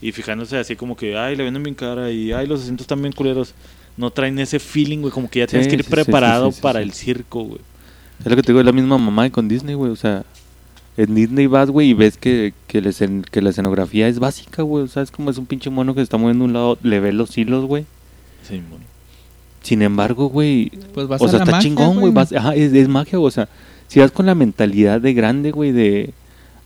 Y fijándose así como que, ay, le venden bien cara y, ay, los asientos están bien culeros. No traen ese feeling, güey, como que ya tienes Sí, que ir sí, preparado sí, sí, sí, para sí. el circo, güey. Es lo que te digo, es la misma mamá que con Disney, güey. O sea, en Disney vas, güey, y ves que, que, la escen- que la escenografía es básica, güey. O sea, es como es un pinche mono que se está moviendo de un lado, le ves los hilos, güey. Sí, mon. Sin embargo, güey, Pues vas o a sea, la está magia, chingón, güey. vas- Ajá, es, es magia, güey. O sea, si vas con la mentalidad de grande, güey, de...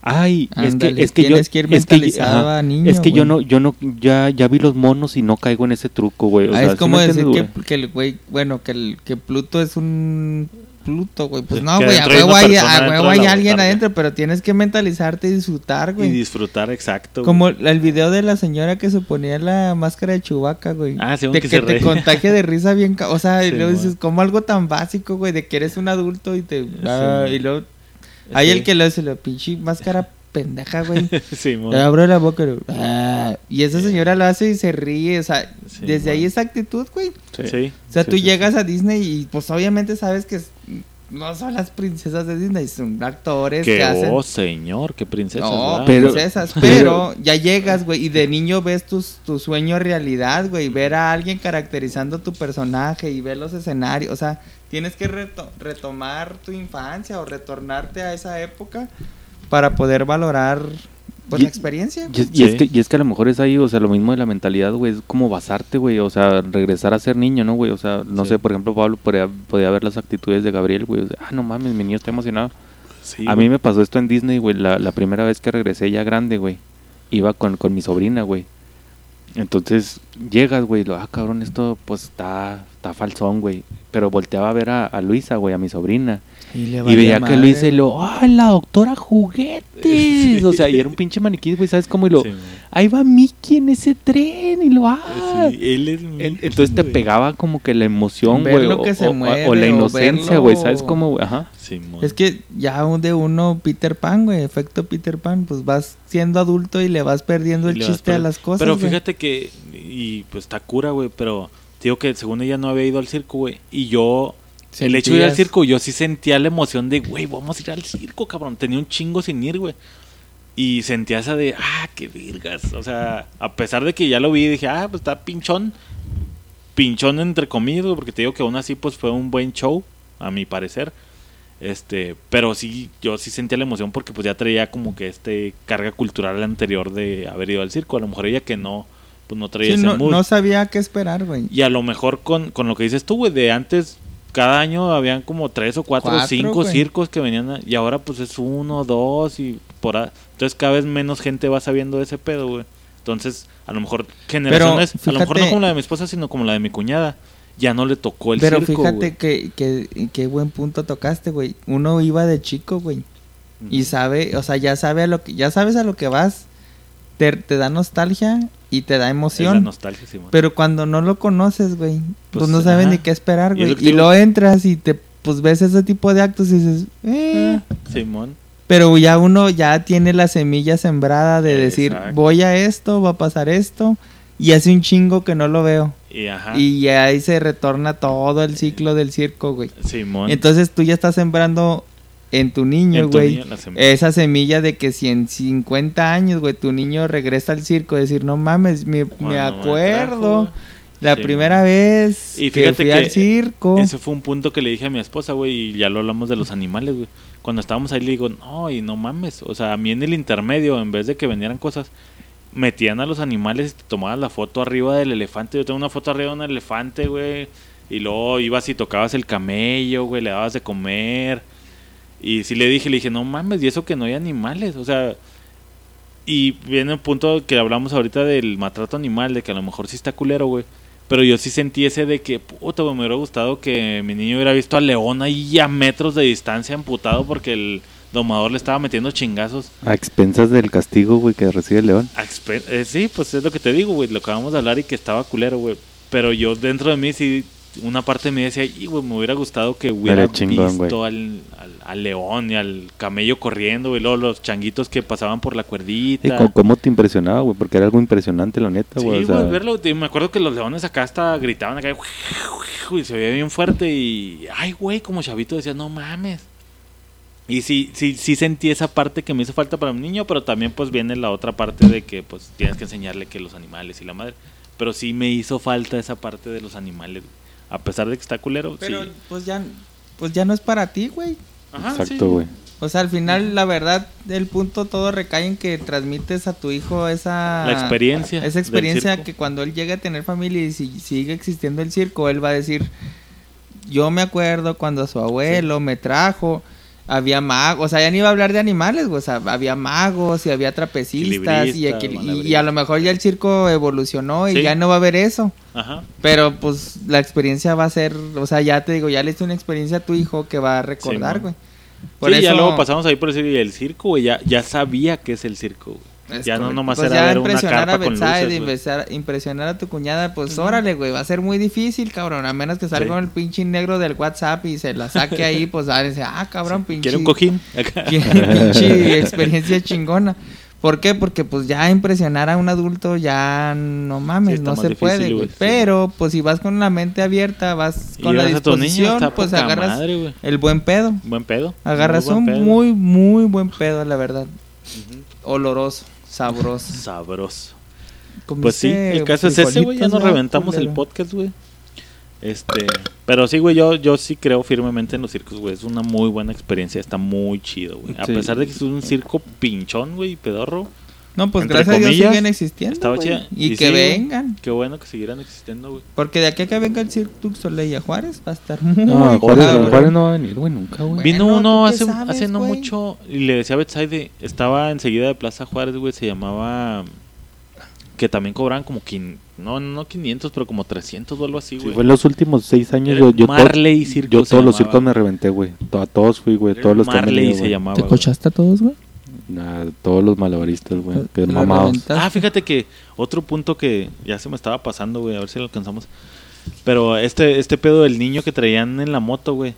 Ay, Ándale, es que, es que yo... tienes que ir es que, ajá, a niño, es que yo no, yo no, ya, ya vi los monos y no caigo en ese truco, güey. Ah, es ¿sí como decir entiendes, que, el güey, bueno, que el que Pluto es un Pluto, güey. Pues no, güey, a huevo hay, a huevo hay alguien adentro, pero tienes que mentalizarte y disfrutar, Y güey. disfrutar, exacto. Como el video de la señora que se ponía la máscara de Chubaca, güey. Ah, sí, de que que, se te reía. contagia de risa bien, ca- o sea, y luego dices, como algo tan básico, güey, de que eres un adulto y te ah, y luego hay Sí. el que le hace la pinche máscara pendeja, güey. Sí. Le abro la boca y, ah, y esa señora lo hace y se ríe, o sea, Sí, desde ahí esa actitud, güey. Sí. O sea, Sí, tú sí, llegas a Disney y pues obviamente sabes que es- no son las princesas de Disney, son actores que, Que, hacen... oh, señor, qué princesa. No, Pero- princesas, pero ya llegas, güey, y de niño ves tus, tu sueño realidad, güey, ver a alguien caracterizando tu personaje y ver los escenarios, o sea, tienes que reto- retomar tu infancia o retornarte a esa época para poder valorar pues Y- la experiencia. Y es, y Sí. es que, y es que a lo mejor es ahí, o sea, lo mismo de la mentalidad, güey, es como basarte, güey, o sea, regresar a ser niño, ¿no, güey? O sea, no Sí. sé, por ejemplo, Pablo podría, podía ver las actitudes de Gabriel, güey, o sea, ah, no mames, mi niño está emocionado. Sí, a güey. mí me pasó esto en Disney, güey, la, la primera vez que regresé ya grande, güey, iba con, con mi sobrina, güey. Entonces llegas, güey, y lo, ah, cabrón, esto pues está, está falsón, güey. Pero volteaba a ver a, a Luisa, güey, a mi sobrina. Y, le Y valía veía que Luisa y lo, ¡ah, la doctora juguetes! O sea, y era un pinche maniquí, güey, ¿sabes cómo? Y lo, Sí. Ahí va Mickey en ese tren y lo, ¡ah! Sí, él es En- Entonces te güey. pegaba como que la emoción, Ver güey, lo o, que se o- o- mueve, o la inocencia, verlo- güey, ¿sabes cómo? güey? Ajá. Simón. Es que ya un de uno Peter Pan, güey, efecto Peter Pan, pues vas siendo adulto y le vas perdiendo Y el chiste a las cosas. Pero güey. fíjate que, y pues está cura, güey, pero te digo que según ella no había ido al circo, güey. Y yo, el hecho de ir al circo, yo sí sentía la emoción de, güey, vamos a ir al circo, cabrón. Tenía un chingo sin ir, güey. Y sentía esa de, ah, qué virgas. O sea, a pesar de que ya lo vi, dije, ah, pues está pinchón. Pinchón entre comillas, porque te digo que aún así, pues fue un buen show, a mi parecer. Este, pero sí, yo sí sentía la emoción porque pues ya traía como que este carga cultural anterior de haber ido al circo. A lo mejor ella que no, pues no traía Sí, ese no, mood. no sabía qué esperar, güey. Y a lo mejor con, con lo que dices tú, güey, de antes, cada año habían como tres o cuatro, o cinco circos que venían, a- y ahora pues es uno, dos, y por ahí. Entonces cada vez menos gente va sabiendo de ese pedo, güey. Entonces, a lo mejor generaciones, a lo mejor no como la de mi esposa, sino como la de mi cuñada, ya no le tocó el Pero circo, fíjate güey. que, que, buen punto tocaste, güey. Uno iba de chico, güey. Y sabe, o sea, ya sabe a lo que, ya sabes a lo que vas. Te, te da nostalgia y te da Es la emoción. nostalgia, sí. Pero cuando no lo conoces, güey, pues, Pues, no sabes ajá. ni qué esperar, güey. Y, digo. lo entras y te, pues ves ese tipo de actos y dices, eh. Simón. Pero ya uno ya tiene la semilla sembrada de decir, Exacto. voy a esto, va a pasar esto. Y hace un chingo que no lo veo. Y ajá. Y ahí se retorna todo el ciclo del circo, güey. Simón. Entonces tú ya estás sembrando en tu niño, güey, esa semilla de que si en 50 años, güey, tu niño regresa al circo, decir, no mames, me, me Cuando me acuerdo trajo, la Sí, primera vez Y que fui que al circo. Ese fue un punto que le dije a mi esposa, güey, y ya lo hablamos de los animales, güey. Cuando estábamos ahí le digo, no, y no mames. O sea, a mí en el intermedio, en vez de que vendieran cosas, metían a los animales y te tomabas la foto arriba del elefante. Yo tengo una foto arriba de un elefante, güey. Y luego ibas y tocabas el camello, güey, le dabas de comer. Y sí le dije, le dije, no mames, y eso que no hay animales. O sea, y viene un punto que hablamos ahorita del maltrato animal, de que a lo mejor sí está culero, güey. Pero yo sí sentí ese de que, puta, me hubiera gustado que mi niño hubiera visto al león ahí a metros de distancia amputado porque el domador le estaba metiendo chingazos. A expensas del castigo, güey, que recibe el león. a eh, sí, pues es lo que te digo, güey, lo acabamos de hablar y que estaba culero, güey. Pero yo dentro de mí sí, una parte de mí decía, y güey, me hubiera gustado que hubiera chingón, visto al, al, al león y al camello corriendo, güey, luego los changuitos que pasaban por la ¿Y cuerdita. cómo, cómo te impresionaba, güey? Porque era algo impresionante, la neta, Sí, güey. güey, o sea, verlo. Me acuerdo que los leones acá hasta gritaban acá. Y se veía bien fuerte. Y. Ay, güey, como chavito decía, no mames. Y sí, sí, sí sentí esa parte que me hizo falta para mi niño. Pero también, pues viene la otra parte de que, pues tienes que enseñarle que los animales y la madre. Pero sí me hizo falta esa parte de los animales. güey. A pesar de que está culero, Pero sí. pues ya, pues ya no es para ti, güey. Ajá, Exacto, sí. güey. O sea, al final, la verdad, el punto todo recae en que transmites a tu hijo esa... La experiencia Esa experiencia que cuando él llegue a tener familia y si sigue existiendo el circo, él va a decir, yo me acuerdo cuando su abuelo me trajo, había magos, o sea, ya ni iba a hablar de animales, güey, o sea, había magos y había trapecistas y, a lo mejor ya el circo evolucionó y Sí. ya no va a haber eso. Ajá. Pero pues la experiencia va a ser, o sea, ya te digo, ya le hice una experiencia a tu hijo que va a recordar, güey. sí, ya luego pasamos ahí por decir, el circo, güey, ya, ya sabía que es el circo, güey. Es Ya no correcto. nomás Pues era ya ver una impresionar carpa a con luces, güey. impresar- impresionar a tu cuñada, pues órale, güey, va a ser muy difícil, cabrón, a menos que salga Sí. el pinche negro del WhatsApp y se la saque ahí, pues a decir, ah, cabrón, pinche. ¿Quiere un cojín? Quiere pinche experiencia chingona. ¿Por qué? Porque pues ya impresionar a un adulto ya no mames, Sí, no se difícil, puede, güey, sí. Pero pues si vas con la mente abierta, vas con la disposición, pues agarras madre, el buen pedo. Buen pedo. Agarras Muy un pedo. muy, muy buen pedo, la verdad. Oloroso, sabroso. sabroso. Pues sí, el caso es ese, güey. Ya nos ¿va, reventamos el podcast, güey. Este, pero sí, güey, yo, yo sí creo firmemente en los circos, güey. Es una muy buena experiencia, está muy chido, güey. A Sí. pesar de que es un circo pinchón, güey, y pedorro. No, pues Entre gracias a Dios siguen existiendo. chida. Y, Y que sí, vengan. Qué bueno que siguieran existiendo, güey. Porque de aquí a que venga el Cirque du Soleil a Juárez va a estar muy No, Juárez, no va a venir, güey, nunca, güey. Bueno, Vino ¿tú uno hace, sabes, hace no mucho y le decía a Betsaide, estaba enseguida de Plaza Juárez, güey, se llamaba que también cobraban como quin, no no 500, pero como 300 o algo así, Sí, güey. fue en los últimos seis años. Yo, Marley Circo yo todos los circos me reventé, güey. A todos fui, güey. Todos los que han Marley venido, se llamaba. ¿Te cochaste a todos, güey? Todos los malabaristas, güey. Que Lo mamados. Ah, fíjate que otro punto que ya se me estaba pasando, güey, a ver si lo alcanzamos. Pero este este pedo del niño que traían en la moto, güey.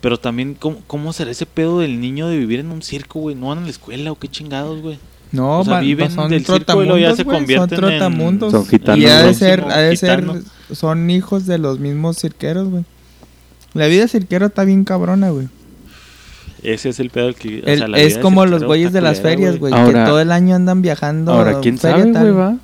Pero también, ¿cómo, ¿cómo será ese pedo del niño de vivir en un circo, güey? ¿No van a la escuela o qué chingados, güey? No, O sea, van- viven son del circo y luego ya se convierten son en-. Son gitanos, Y ha de ser, ha de ser, son hijos de los mismos cirqueros, güey. La vida cirquero está bien cabrona, güey. Ese es el pedo que... o El- sea, la vida es como los güeyes de las ferias, güey, que todo el año andan viajando. Ahora, ¿quién sabe, güey, va?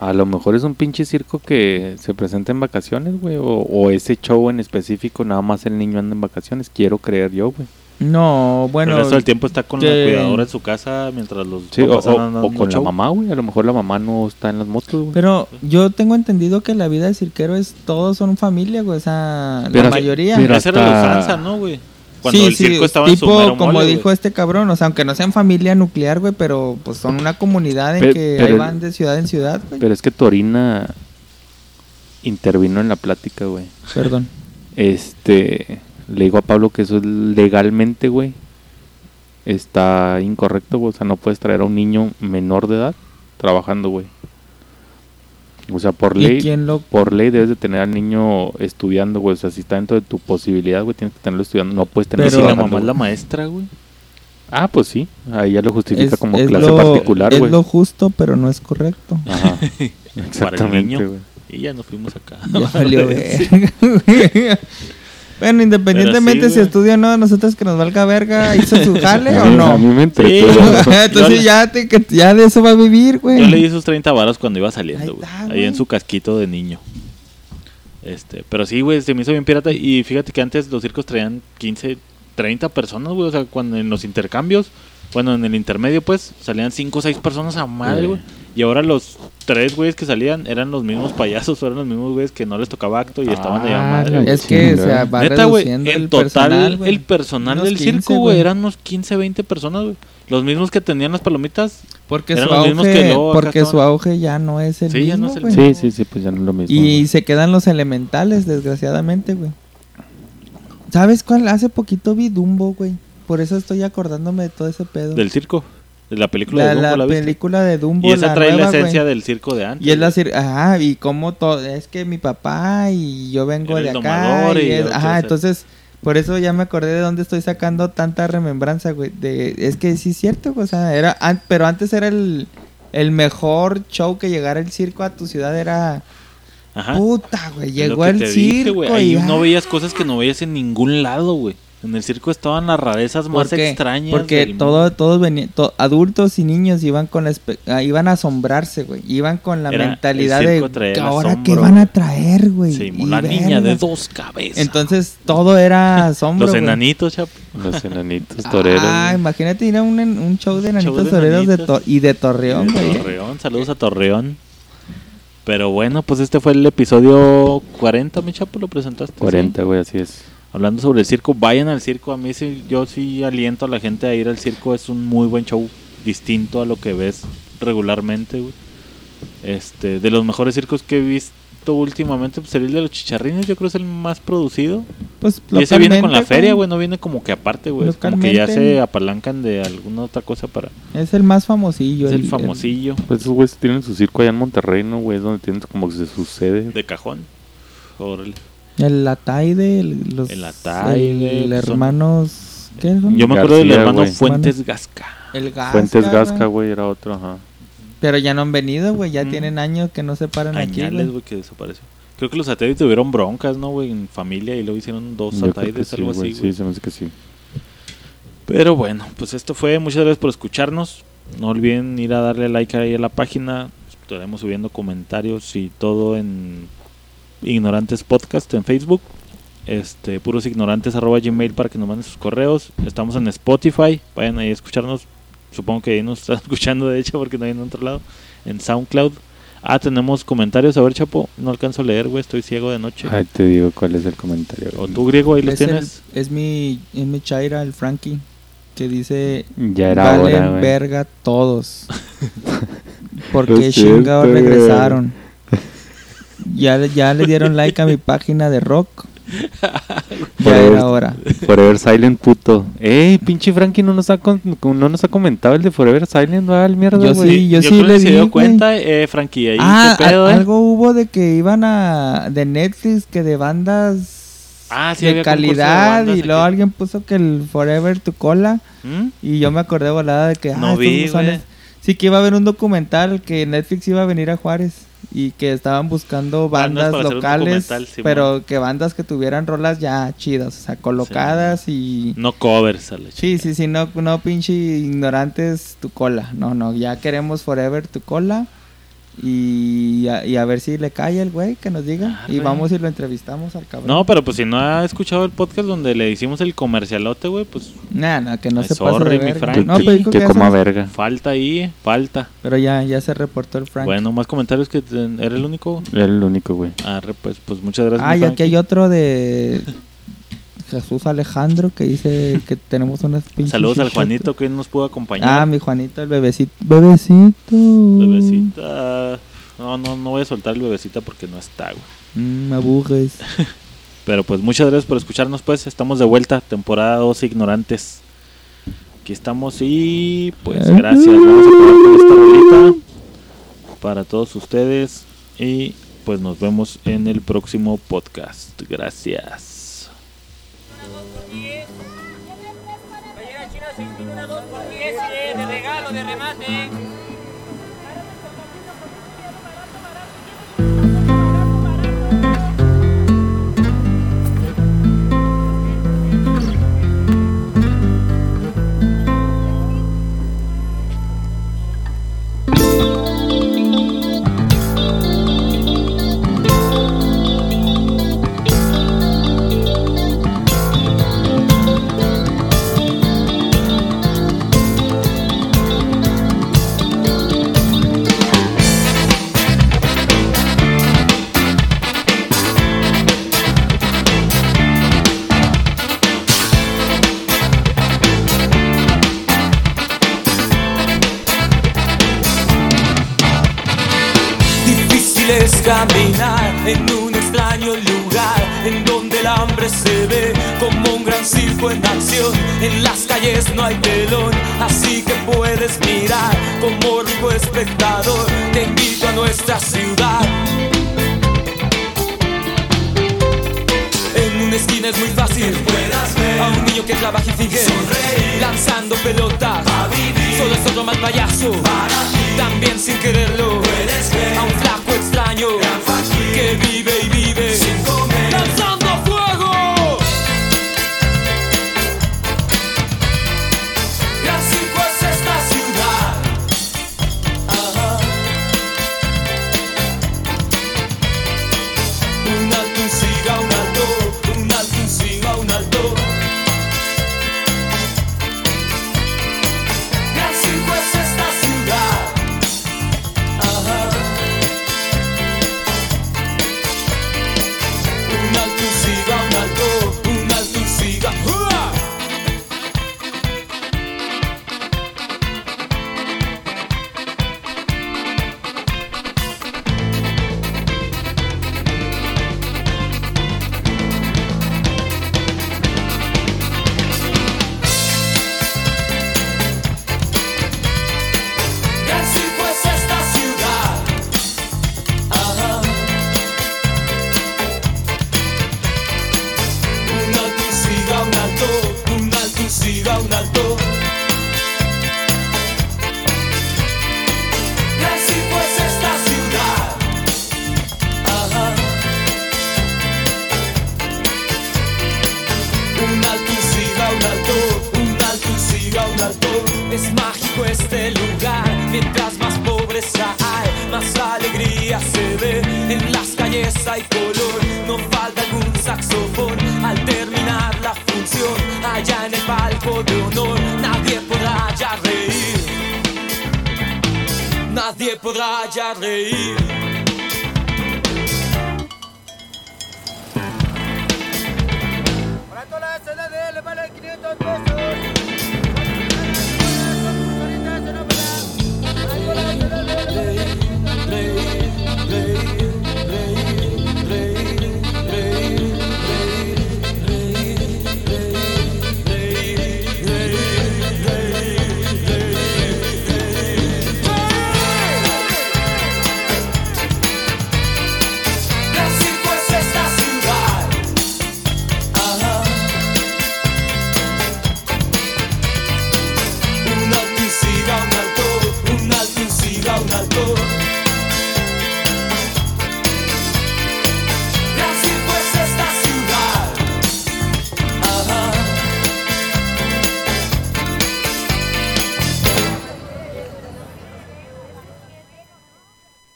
A lo mejor es un pinche circo que se presenta en vacaciones, güey. O, o ese show en específico, nada más el niño anda en vacaciones. Quiero creer yo, güey. No, bueno. el resto del tiempo está con la que- cuidadora en su casa mientras los Sí, o, o- con la mamá, güey. A lo mejor la mamá no está en las motos, güey. Pero yo tengo entendido que la vida de cirquero es todos son familia, güey, o sea, Pero- la mayoría. pero- Esa era la hasta- usanza, ¿no, güey? Cuando sí, el sí, circo estaba en su tipo mero como mole, dijo güey. este cabrón, o sea, aunque no sean familia nuclear, güey, pero pues son una comunidad en Pe- que pero- ahí van de ciudad en ciudad, güey. Pero es que Torina intervino en la plática, güey. Perdón. Este, le digo a Pablo que eso es legalmente, güey, está incorrecto, güey. O sea, no puedes traer a un niño menor de edad trabajando, güey. O sea, por ¿Y ley, quién lo por ley debes de tener al niño estudiando, güey. O sea, si está dentro de tu posibilidad, güey, tienes que tenerlo estudiando. No puedes tenerlo Pero si la mamá es la maestra, güey. Ah, pues sí. Ahí ya lo justifica es, como es clase lo, particular, es güey. lo justo, pero no es correcto. Ajá. Para el Exactamente, niño. güey. Y ya nos fuimos acá. Ya valió ver. bueno, independientemente sí, si estudia o no, a nosotros que nos valga verga, ¿hizo su jale o no? A mí me. Sí. Entonces ya, te, que ya de eso va a vivir, güey. Yo le di sus 30 varos cuando iba saliendo, Ahí güey. Ahí güey. en su casquito de niño. Este, pero sí, güey, se me hizo bien pirata. Y fíjate que antes los circos traían 15, 30 personas, güey. O sea, cuando en los intercambios, bueno, en el intermedio, pues, salían 5 o 6 personas a madre, güey. Y ahora los tres güeyes que salían eran los mismos payasos, eran los mismos güeyes que no les tocaba acto y estaban allá a Ah, madre. güey. Es que se Chinga. va Neta, güey, en el total, personal, el personal del 15, circo, güey, eran unos 15, 20 personas, güey. Los mismos que tenían las palomitas. Porque eran su los mismos auge, que luego porque su auge ya no es el Sí, ya no mismo, es el. Sí, sí, sí, pues ya no es lo mismo. Y se quedan los elementales, desgraciadamente, güey. ¿Sabes cuál? Hace poquito vi Dumbo, güey. Por eso estoy acordándome de todo ese pedo. Del circo. De la película la de Dumbo, la ¿la película de Dumbo, Y esa la trae nueva, la esencia del circo de antes. Y es la cir- ajá, y como todo, es que mi papá y yo vengo de acá. y y es- ajá, entonces, por eso ya me acordé de dónde estoy sacando tanta remembranza, güey. De, es que sí es cierto, güey, o sea, era, an- pero antes era el, el mejor show que llegara el circo a tu ciudad, era Ajá. puta, güey, llegó el dije, circo güey. y Ahí no veías cosas que no veías en ningún lado, güey. En el circo estaban las rarezas más ¿Por qué? extrañas. Porque del todo, mundo. todos venían, to- adultos y niños iban con la espe- ah, iban a asombrarse, güey. Iban con la Era- mentalidad de ahora asombro, qué van a traer, güey. Sí, la niña de dos cabezas. Entonces todo era asombro. Los enanitos, chapo. Los enanitos toreros. Ah, imagínate ir a un, en- un show de enanitos de toreros de to- y de Torreón, De güey. Torreón, saludos a Torreón. Pero bueno, pues este fue el episodio 40, mi chapo, lo presentaste. ¿sí? 40, güey, así es. Hablando sobre el circo, vayan al circo. A mí sí, yo sí aliento a la gente a ir al circo. Es un muy buen show, distinto a lo que ves regularmente, güey. Este, de los mejores circos que he visto últimamente, pues el de los chicharrines, yo creo que es el más producido. Pues Y ese viene con la feria, güey, no viene como que aparte, güey. Como que ya se apalancan de alguna otra cosa para... Es el más famosillo. Es el famosillo Pues esos güeyes tienen su circo allá en Monterrey, ¿no, güey? Es donde tienen como que se sucede. de cajón. Órale. El Ataide, el, los, El Ataide, el son- hermanos, ¿qué son? Yo me acuerdo del hermano güey. Fuentes Gasca. el Gasca, Fuentes Gasca, güey. era otro, ajá. Pero ya no han venido, güey, ya Mm. tienen años que no se paran aquí, Añales, güey. güey, que desapareció. Creo que los satélites tuvieron broncas, ¿no, güey? En familia y luego hicieron dos satélites, algo así, güey. Sí, se me hace que sí. Pero bueno, pues esto fue. Muchas gracias por escucharnos. No olviden ir a darle like ahí a la página. Estaremos subiendo comentarios y todo en Ignorantes Podcast en Facebook. Este, puros ignorantes arroba gmail para que nos manden sus correos. Estamos en Spotify. Vayan ahí a escucharnos. Supongo que ahí nos están escuchando, de hecho, porque no hay en otro lado. En SoundCloud. Ah, tenemos comentarios. A ver, Chapo, no alcanzo a leer, güey. Estoy ciego de noche. Ahí te digo cuál es el comentario. O tú, griego, ahí el- tienes. es mi, es mi Chaira, el Frankie, que dice, Ya era valen hora, verga todos. Porque Lo chingados regresaron. Ya, le- ya le dieron like a mi página de rock. ya Forever- era hora. Forever Silent puto. Ey, pinche Frankie no nos ha con- no nos ha comentado el de Forever Silent, va al mierda, Yo sí, yo sí creo le se di, dio cuenta, eh, Frankie. Ahí, Ah, ¿qué pedo, eh? algo hubo de que iban a de Netflix que de bandas Ah, sí, de había concurso de calidad bandas y aquí. luego alguien puso que el Forever tu cola ¿Mm? y yo me acordé volada de que No ah, vi, sí que iba a haber un documental que Netflix iba a venir a Juárez y que estaban buscando Bandas locales, pero que bandas que tuvieran rolas ya chidas, o sea, colocadas y No covers a la Sí, sí, sí, no, no pinche ignorantes tu cola. No, no, ya queremos Forever tu cola. Y a, y a ver si le cae el güey que nos diga. y Arre. vamos y lo entrevistamos al cabrón. No, pero pues si no ha escuchado el podcast donde le hicimos el comercialote, güey, pues Nah, nah, que no se pase de mi. No, pero dijo que que coma verga. falta ahí, falta. Pero ya, ya se reportó el Frank. Bueno, más comentarios que era el único. Era el único, güey. Arre, pues, pues muchas gracias. ah, y aquí hay otro de Jesús Alejandro que dice que tenemos unas pinches Saludos al. Juanito que hoy nos pudo acompañar. Ah, mi Juanito, el bebecito. Bebecito. Bebecita. No, no, no voy a soltar el bebecita porque no está, güey. Mm, me aburres. Pero pues muchas gracias por escucharnos, pues. Estamos de vuelta, temporada 2 Ignorantes. Aquí estamos y pues gracias. Vamos a con esta rolita para todos ustedes. Y pues nos vemos en el próximo podcast. Gracias. Playera china sin una 2 por 10 eh, de regalo, de remate.